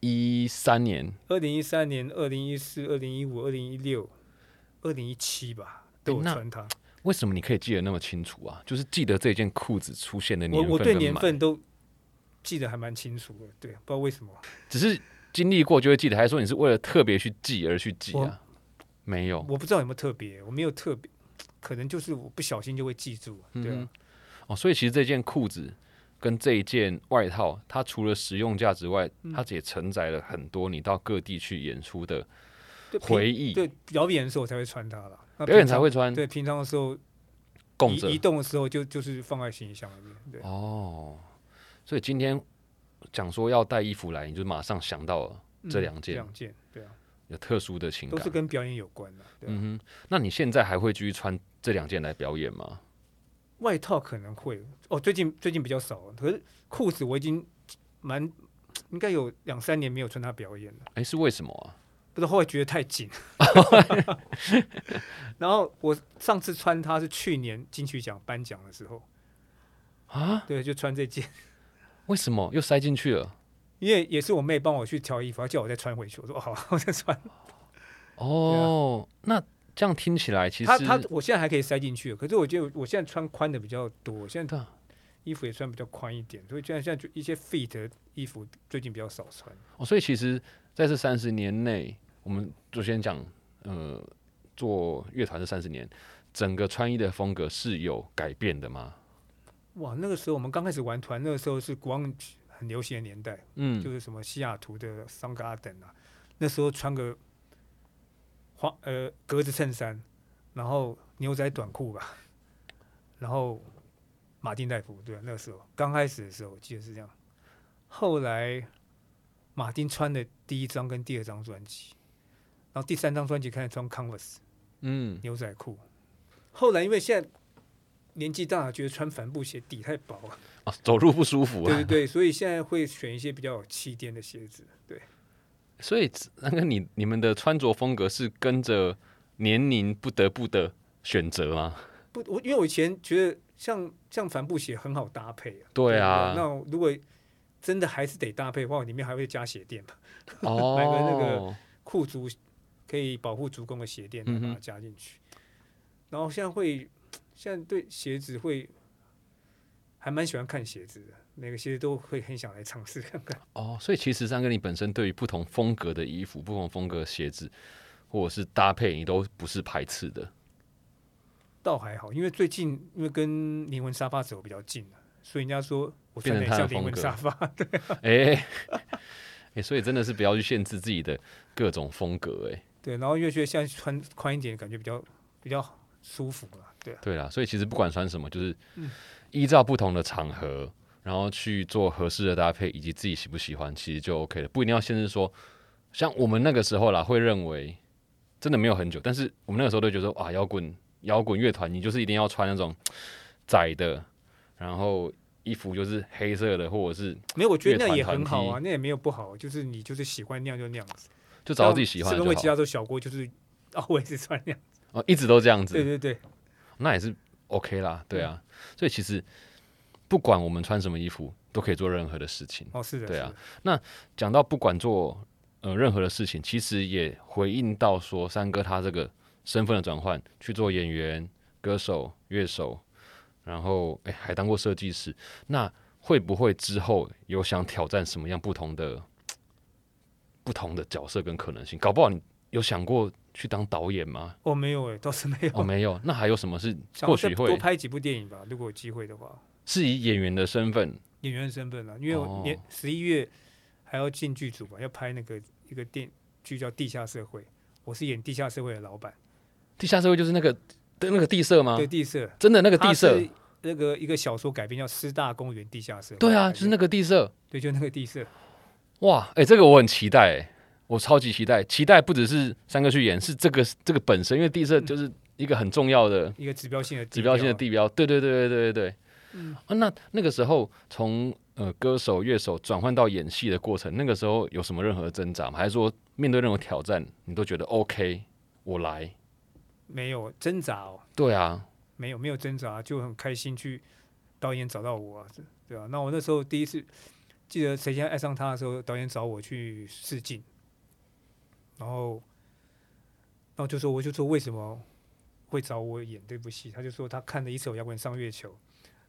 一三年，二零一三年、二零一四、二零一五、二零一六、二零一七吧，都穿它。为什么你可以记得那么清楚啊？就是记得这件裤子出现的年份我我对年份都记得还蛮清楚的，对，不知道为什么。只是经历过就会记得，还是说你是为了特别去记而去记啊？没有，我不知道有没有特别，我没有特别，可能就是我不小心就会记住，对啊。嗯哦，所以其实这件裤子跟这一件外套，它除了实用价值外，嗯它也承载了很多你到各地去演出的回忆。对，表演的时候我才会穿它了。那表演才会穿，对，平常的时候供着移移动的时候就就是放在行李箱里面。对，哦。所以今天讲说要带衣服来，你就马上想到了这嗯两件两件，对啊，有特殊的情感都是。跟表演有关的。嗯哼，那你现在还会继续穿这两件来表演吗？外套可能会哦，最近最近比较少，可是裤子我已经蛮应该有两三年没有穿它表演了。哎、是为什么啊？不是后来觉得太紧，然后我上次穿它是去年金曲奖颁奖的时候，啊？对，就穿这件，为什么又塞进去了？因为也是我妹帮我去挑衣服，她叫我再穿回去，我说哦好，我再穿。哦，那这样听起来其实她她我现在还可以塞进去，可是我觉得我现在穿宽的比较多，我现在衣服也穿比较宽一点，所以现在现在就一些 fit 的衣服最近比较少穿。哦，所以其实在这三十年内，我们就先讲，呃，做乐团这三十年，整个穿衣的风格是有改变的吗？哇，那个时候我们刚开始玩团，那个时候是国王很流行的年代，嗯，就是什么西雅图的桑格阿等啊，那时候穿个花呃格子衬衫，然后牛仔短裤吧，然后马丁戴夫，对、啊，那个时候刚开始的时候我记得是这样，后来马丁穿的第一张跟第二张专辑，然后第三张专辑开始穿 Converse 嗯，牛仔裤。后来因为现在年纪大了，觉得穿帆布鞋底太薄了，啊，走路不舒服啊。对对对，所以现在会选一些比较有气垫的鞋子。对，所以那个你你们的穿着风格是跟着年龄不得不的选择吗？不，我因为我以前觉得像像帆布鞋很好搭配啊。对啊，那如果真的还是得搭配的话，里面还会加鞋垫嘛，哦，买个那个裤足可以保护足弓的鞋垫，把它加进去。然后现在会，现在对鞋子会还蛮喜欢看鞋子的，每个鞋子都会很想来尝试看看。哦，所以其实三哥你本身对于不同风格的衣服、不同风格的鞋子或者是搭配，你都不是排斥的。倒还好，因为最近因为跟灵魂沙发走比较近了，所以人家说我穿变成他像灵魂沙发。对，哎、哎、所以真的是不要去限制自己的各种风格、哎，对，然后因为觉得现在穿宽一点，感觉比较比较舒服了。对啊，对啦，所以其实不管穿什么，就是嗯依照不同的场合，然后去做合适的搭配，以及自己喜不喜欢，其实就 OK 了，不一定要限制说，像我们那个时候啦，会认为真的没有很久，但是我们那个时候都觉得说啊，摇滚摇滚乐团，你就是一定要穿那种窄的，然后衣服就是黑色的，或者是 没有，我觉得那也很好啊，那也没有不好，就是你就是喜欢那样就那样子。就找到自己喜欢的就好。是跟维吉他说小郭就是啊，我也是穿那样子。哦，一直都这样子，对对对，那也是 OK 啦，对啊，所以其实不管我们穿什么衣服，都可以做任何的事情。哦是的，对啊那，讲到不管做呃任何的事情，其实也回应到说三哥他这个身份的转换，去做演员、歌手、乐手，然后哎、还当过设计师。那会不会之后有想挑战什么样不同的不同的角色跟可能性？搞不好你有想过去当导演吗？哦没有哎，倒是没有。哦，没有。那还有什么是 或许会多拍几部电影吧，如果有机会的话，是以演员的身份？演员的身份啊，因为我哦年十一月还要进剧组吧，要拍那个一个电剧叫《地下社会》，我是演地下社会的老板，地下社会就是那个的那个地社吗对？地社，真的那个地它社？那个一个小说改编叫《师大公园地下社》，对啊，就是那个地社。对，就那个地社，哇，哎、这个我很期待、哎，我超级期待。期待不只是三哥去演，是这个这个本身，因为地社就是一个很重要的一个指标性的指标性的地标。对对对对对对对。嗯啊，那那个时候从呃歌手、乐手转换到演戏的过程，那个时候有什么任何挣扎吗？还是说面对任何挑战，你都觉得 OK，我来？没有挣扎哦，对啊，没有没有挣扎，就很开心去导演找到我啊，对啊。那我那时候第一次记得《谁先爱上他》的时候，导演找我去试镜，然后，然后就说我就说为什么会找我演这部戏，他就说他看了一首摇滚上月球，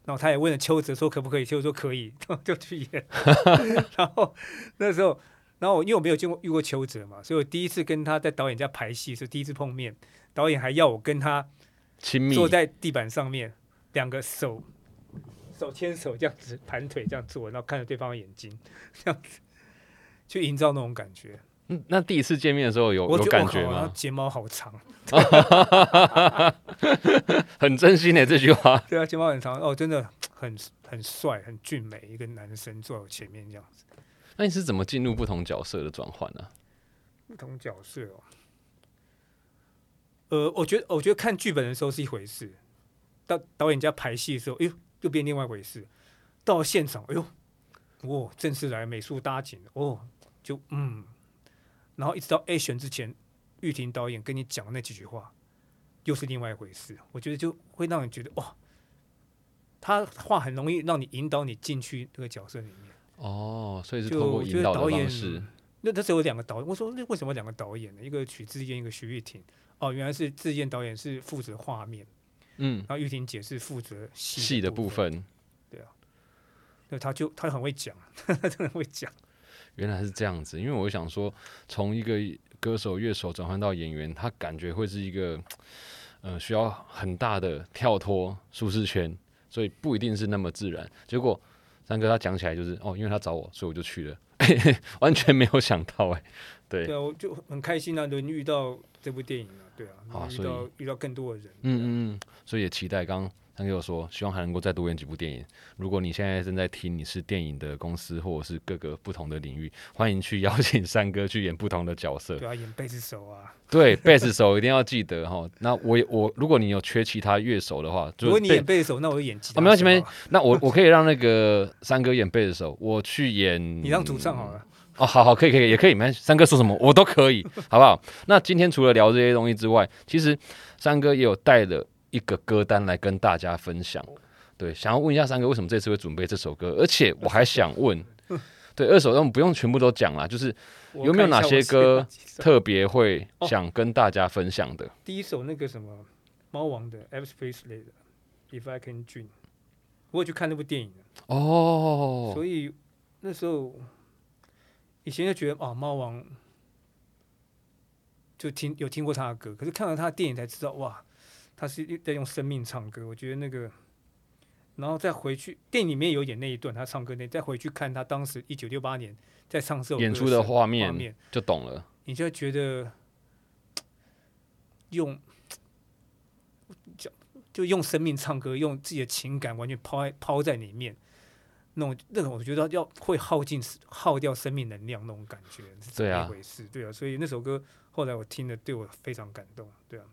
然后他也问了邱泽说可不可以，邱泽说可以，然 后就去演。然后那时候，然后因为我没有见过遇过邱泽嘛，所以我第一次跟他在导演家排戏是第一次碰面，导演还要我跟他。亲密坐在地板上面，两个手手牵手这样子盘腿这样坐，然后看着对方的眼睛，这样子去营造那种感觉。嗯那第一次见面的时候有有感觉吗？睫毛好长，很真心的这句话。对啊，睫毛很长哦，真的很很帅，很俊美，一个男生坐在我前面这样子。那你是怎么进入不同角色的转换呢？不同角色哦，呃，我觉得我觉得看剧本的时候是一回事，到导演家排戏的时候，哎呦，又变另外一回事。到了现场，哎呦，哦，正式来美术搭景，哦，就嗯，然后一直到 action 之前，玉婷导演跟你讲的那几句话，又是另外一回事。我觉得就会让你觉得哇，他话很容易让你引导你进去这个角色里面。哦，所以是就透过引导的方式。那那时候有两个导演，我说那为什么两个导演呢？一个许志燕，一个徐玉婷。哦，原来是志燕导演是负责画面，嗯，然后玉婷姐是负责戏戏的部分。对啊那他就他很会讲，他真的很会讲。原来是这样子，因为我想说，从一个歌手、乐手转换到演员，他感觉会是一个，呃，需要很大的跳脱舒适圈，所以不一定是那么自然。结果三哥他讲起来就是，哦，因为他找我，所以我就去了，完全没有想到、哎，对，对啊，我就很开心啊，能遇到这部电影啊，对啊，好遇到遇到更多的人。嗯嗯嗯，所以也期待刚刚他给我说，希望还能够再多演几部电影。如果你现在正在听，你是电影的公司或者是各个不同的领域，欢迎去 邀请三哥去演不同的角色。对啊，演贝斯手啊，对，贝斯手一定要记得哈。那我我如果你有缺其他乐手的话，就如果你贝演贝斯手，那我就演吉他手。哦没关系没好那我我可以让那个三哥演贝斯手，我去演 你当主唱好了。哦，好好，可以可以，也可以，没。三哥说什么我都可以，好不好？那今天除了聊这些东西之外，其实三哥也有带了一个歌单来跟大家分享。对，想要问一下三哥，为什么这次会准备这首歌？而且我还想问，对，二手我们不用全部都讲啦，就是有没有哪些歌特别会哦想跟大家分享的？第一首那个什么猫王的 Elvis Presley 的 If I Can Dream，我有去看那部电影哦，所以那时候以前就觉得啊，猫王就听有听过他的歌，可是看了他的电影才知道，哇，他是在用生命唱歌。我觉得那个，然后再回去电影里面有演那一段他唱歌那，再回去看他当时一九六八年在唱这首歌演出的画面就懂了。你就觉得用就就用生命唱歌，用自己的情感完全抛在抛在里面，那种那种我觉得要会耗尽耗掉生命能量那种感觉是怎么一回事？对啊，所以那首歌后来我听了，对我非常感动。对啊，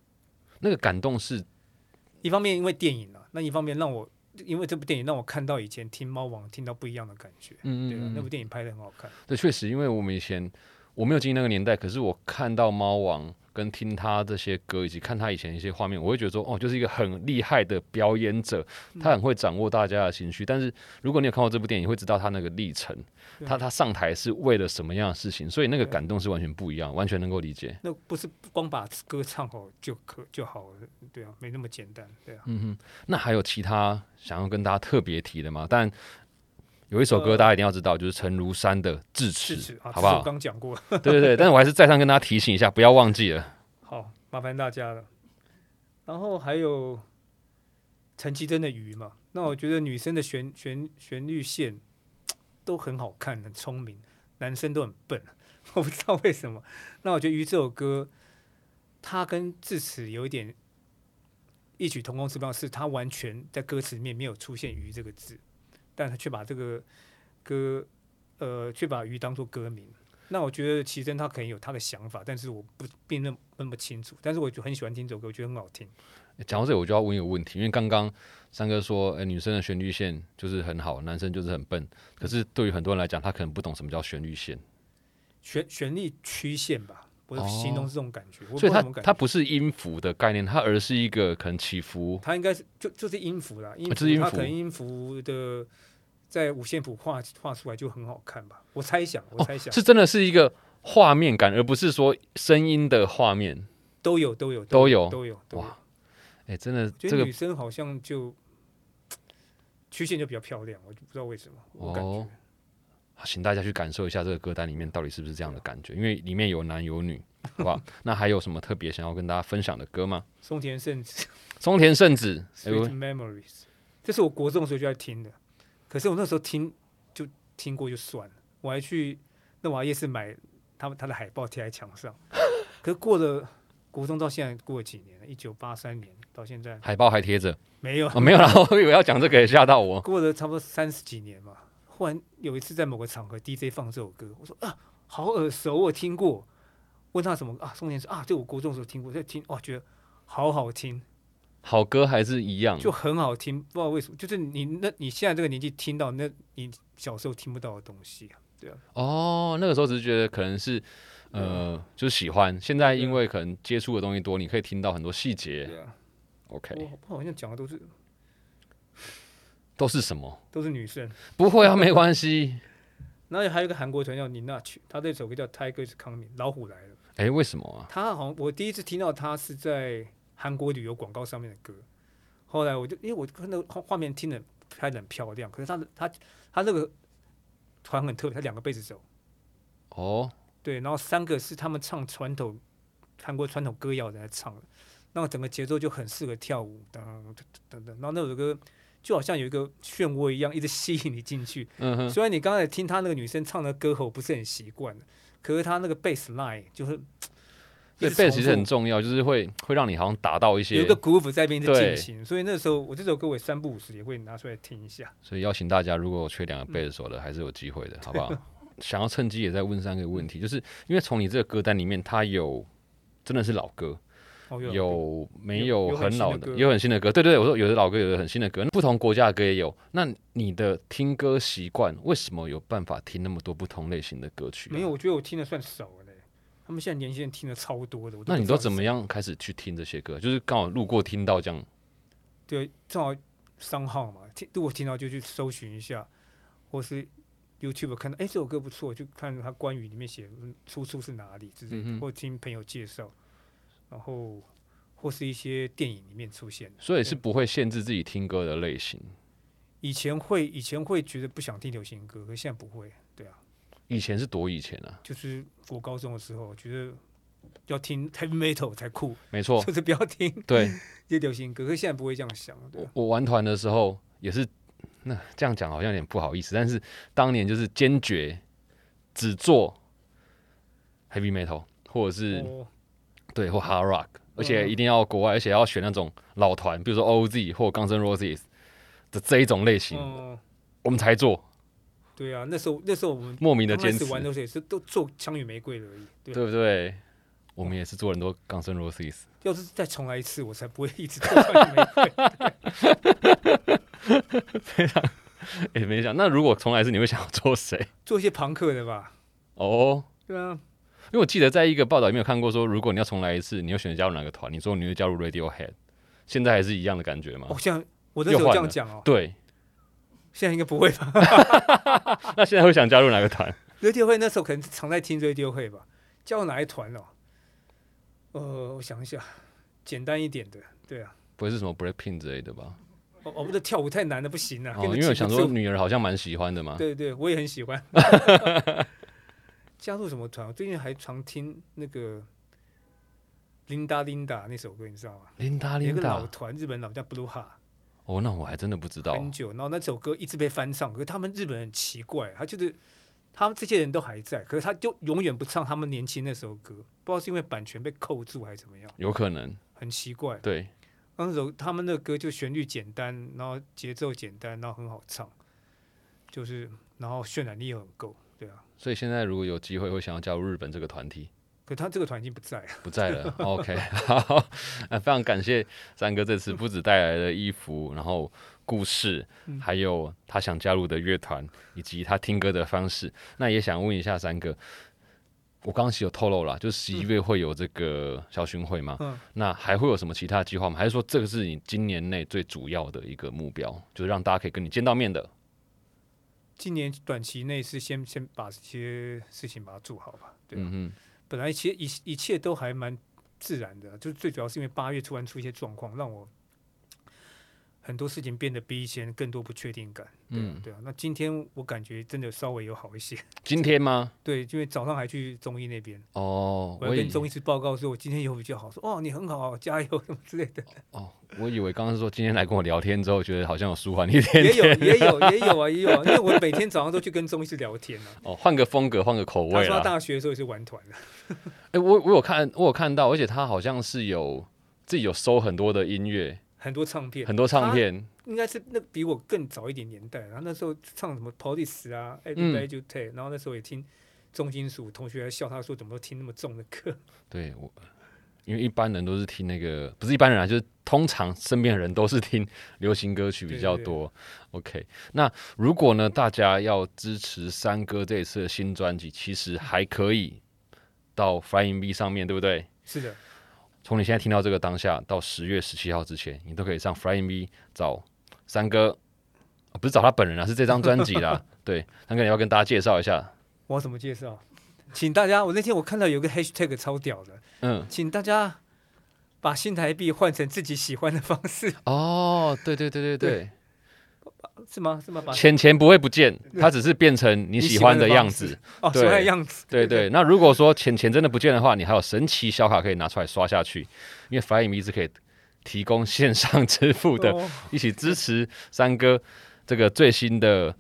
那个感动是一方面因为电影啊，那一方面让我因为这部电影让我看到以前听猫王听到不一样的感觉。嗯嗯那部电影拍的很好看。对，确实，因为我们以前我没有经历那个年代，可是我看到猫王跟听他这些歌，以及看他以前一些画面，我会觉得说，哦，就是一个很厉害的表演者，他很会掌握大家的情绪。但是如果你有看过这部电影，你会知道他那个历程，他他上台是为了什么样的事情，所以那个感动是完全不一样，完全能够理解。那不是光把歌唱好就可就好了，对啊，没那么简单，对啊。嗯哼，那还有其他想要跟大家特别提的吗？但有一首歌呃大家一定要知道，就是陈如山的《智齿好不好这是我？刚讲过。对对对，但是我还是再三跟大家提醒一下，不要忘记了。好，麻烦大家了。然后还有陈绮贞的《鱼》嘛，那我觉得女生的旋旋旋律线 都很好看，很聪明，男生都很笨，我不知道为什么。那我觉得《鱼》这首歌，它跟智齿有一点异曲同工之妙，是它完全在歌词里面没有出现“鱼”这个字，但他却把这个歌呃却把鱼当做歌名。那我觉得奇珍他可能有他的想法，但是我不并那那么清楚。但是我就很喜欢听这首歌，我觉得很好听。讲到这里，我就要问一个问题，因为刚刚三哥说，哎、女生的旋律线就是很好，男生就是很笨。可是对于很多人来讲，他可能不懂什么叫旋律线，旋旋律曲线吧，我哦形容是这种感觉。所以它它不是音符的概念，它而是一个可能起伏。它应该是就就是音符啦，音是音符它可能音符的在五线谱画画出来就很好看吧。我猜想，我猜想、是真的是一个画面感，而不是说声音的画面。都有都有都有都有。哇哎、真的这个女生好像就 曲线就比较漂亮，我就不知道为什么，我感觉。哦请大家去感受一下这个歌单里面到底是不是这样的感觉，因为里面有男有女，好不好？那还有什么特别想要跟大家分享的歌吗？松田圣子 松田圣子，哎、Sweet Memories，这是我国中的时候就在听的，可是我那时候听就听过就算了，我还去那瓦夜市买他们他的海报贴在墙上，可是过了国中到现在过了几年了，一九八三年到现在海报还贴着没有，哦，没有啦，我以为要讲这个，也吓到我。过了差不多三十几年嘛，忽然有一次在某个场合 DJ 放这首歌，我说啊好耳熟，我听过，问他什么啊，松田说啊，这我国中的时候听过，在听哇觉得好好听。好歌还是一样，就很好听，不知道为什么，就是你那你现在这个年纪听到那你小时候听不到的东西啊，对啊，哦，那个时候只是觉得可能是呃，就是喜欢。现在因为可能接触的东西多，你可以听到很多细节。对啊，OK，我我好像讲的都是都是什么？都是女生，不会啊，没关系。然后还有一个韩国团叫妮娜曲，他这首歌叫《Tiger is Coming》，老虎来了。哎，为什么啊？他好像我第一次听到他是在韩国旅游广告上面的歌，后来我就因为我看那个画画面听的拍的很漂亮，可是他的他他那个团很特别，他两个贝斯手，哦，对，然后三个是他们唱传统韩国传统歌谣在唱的，那整个节奏就很适合跳舞，等等等，然后那首歌就好像有一个漩涡一样，一直吸引你进去。嗯哼，虽然你刚才听他那个女生唱的歌喉不是很习惯，可是他那个 bass line 就是对 直 bass 其实很重要，就是会会让你好像达到一些有一个 groove 在边一直对进行，所以那时候我这首歌我三不五时也会拿出来听一下。所以邀请大家，如果我缺两个嗯贝斯手的，还是有机会的，好不好？想要趁机也在问三个问题，就是因为从你这个歌单里面，它有真的是老歌，哦，有没有有很老的，有很新的歌。对对对，我说有的老歌，有的很新的歌，不同国家的歌也有。那你的听歌习惯为什么有办法听那么多不同类型的歌曲、啊没有，，我觉得我听的算少了嘞。他们现在年轻人听的超多的，那你都怎么样？开始去听这些歌？就是刚好路过听到这样，对，正好商号嘛，听如果听到就去搜寻一下，或是 YouTube 看到，哎，这首歌不错，就看它关于里面写嗯出处是哪里之类的，嗯或听朋友介绍，然后或是一些电影里面出现的。所以是不会限制自己听歌的类型。以前会，以前会觉得不想听流行歌，可现在不会。对啊，以前是多以前啊，就是我高中的时候，觉得要听 heavy metal 才酷，没错，就是不要听对 这些流行歌。可是现在不会这样想，我我玩团的时候也是，那这样讲好像有点不好意思，但是当年就是坚决只做 heavy metal 或者是、哦对或 hard rock，而且一定要国外，而且要选那种老团，比如说 OZ 或 Guns N' Roses 的这一种类型，嗯，我们才做，对啊，那时候那时候我们莫名的坚持玩的时候也是都做枪与玫瑰而已。对不对？我们也是做很多 Guns N' Roses，要是再重来一次，我才不会一直做枪与玫瑰。哎，没想，那如果重来一次，你会想要做谁？做一些朋克的吧。哦，对啊，因为我记得在一个报道里面有看过说，如果你要重来一次，你要选择加入哪个团？你说你会加入 Radiohead，现在还是一样的感觉吗？哦，像我那时候这样讲哦，对，现在应该不会吧 那现在会想加入哪个团？？Radiohead 那时候可能常在听 Radiohead 吧，加入哪一团哦？呃，我想一下，简单一点的，对啊。不会是什么 Breaking 之类的吧？哦，我们的跳舞太难了，不行啊。哦，因为我想说女儿好像蛮喜欢的嘛。对对，我也很喜欢。加入什么团？我最近还常听那个 Linda Linda 那首歌，你知道吗？琳达琳有一个老达，团，日本老叫 Blue Heart，哦，那我还真的不知道。很久。然后那首歌一直被翻唱，可是他们日本人很奇怪，他就是他们这些人都还在，可是他就永远不唱他们年轻那首歌，不知道是因为版权被扣住还是怎么样，有可能，很奇怪。对，那首他们的歌就旋律简单，然后节奏简单，然后很好唱，就是然后渲染力又很够，对啊。所以现在如果有机会，会想要加入日本这个团体，可他这个团已经不在了。不在了。OK，好，呃，非常感谢三哥这次不止带来了衣服，然后故事，嗯还有他想加入的乐团，以及他听歌的方式。那也想问一下三哥，我刚刚其实有透露了，就是十一月会有这个小巡会嘛？嗯那还会有什么其他计划吗？还是说这个是你今年内最主要的一个目标，就是让大家可以跟你见到面的？今年短期内是先先把这些事情把它做好吧。对吧，嗯，本来其实一一切都还蛮自然的，就是最主要是因为八月突然出一些状况，让我很多事情变得比以前更多不确定感。嗯对啊。那今天我感觉真的稍微有好一些。今天吗？对，因为早上还去中医那边，哦，我跟中医师报告说，我今天有比较好，说哦你很好，加油什么之类的。哦，我以为刚刚是说今天来跟我聊天之后，觉得好像有舒缓一点 也有。也有也有啊也有啊，因为我每天早上都去跟中医师聊天啊。哦，换个风格，换个口他说他味啦。大学的时候也是玩团的。哎、我我有看，我有看到，而且他好像是有自己有收很多的音乐，很多唱片，很多唱片。应该是那比我更早一点年代，然后那时候唱什么 Police 啊嗯，Everybody You Take，、然后那时候也听重金属，同学还笑他说怎么都听那么重的歌，对我，因为一般人都是听那个，不是一般人啊，就是通常身边的人都是听流行歌曲比较多。OK，那如果呢，大家要支持三哥这一次的新专辑，其实还可以到 Flying V 上面对不对？是的，从你现在听到这个当下到十月十七号之前，你都可以上 Flying V 找三哥，啊不是找他本人啊，是这张专辑啦。对，三哥你要跟大家介绍一下。我怎么介绍？请大家，我那天我看到有个 Hashtag 超屌的，嗯，请大家把新台币换成自己喜欢的方式，哦，对对对对对，是吗？是吗？把钱钱不会不见，它只是变成你喜欢的样子。哦，对喜欢的样子，对对，那如果说钱钱真的不见的话，你还有神奇小卡可以拿出来刷下去，因为 Flying V 是可以提供线上支付的，哦一起支持三哥这个最新的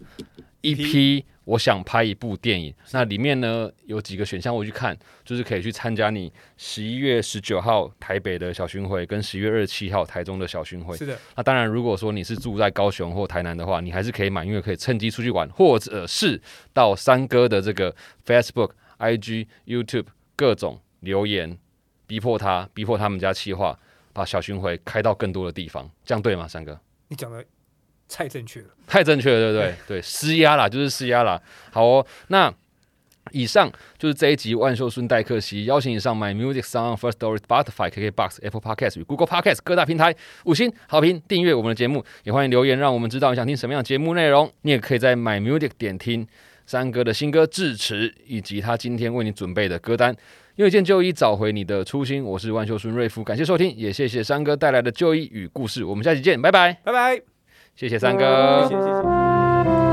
EP 我想拍一部电影，那里面呢有几个选项我去看，就是可以去参加你十一月十九号台北的小巡回，跟十月二十七号台中的小巡回。是的，那当然，如果说你是住在高雄或台南的话，你还是可以买，因为可以趁机出去玩，或者是到三哥的这个 Facebook、IG、YouTube 各种留言，逼迫他，逼迫他们家企划把小巡回开到更多的地方，这样对吗？三哥？你讲的太正确了。太正确了，对不对？对，施压啦，就是施压啦。好哦，那以上就是这一集万秀孙代客席，邀请你上 My Music Sound First Story Spotify KKBox Apple Podcast 与 Google Podcast 各大平台五星好评订阅我们的节目，也欢迎留言让我们知道你想听什么样的节目内容。你也可以在 My Music 点听三哥的新歌《智齿》，以及他今天为你准备的歌单。因为见就医，找回你的初心。我是万秀孙瑞夫，感谢收听，也谢谢三哥带来的就医与故事。我们下期见，拜拜，拜拜，谢谢三哥谢谢谢谢。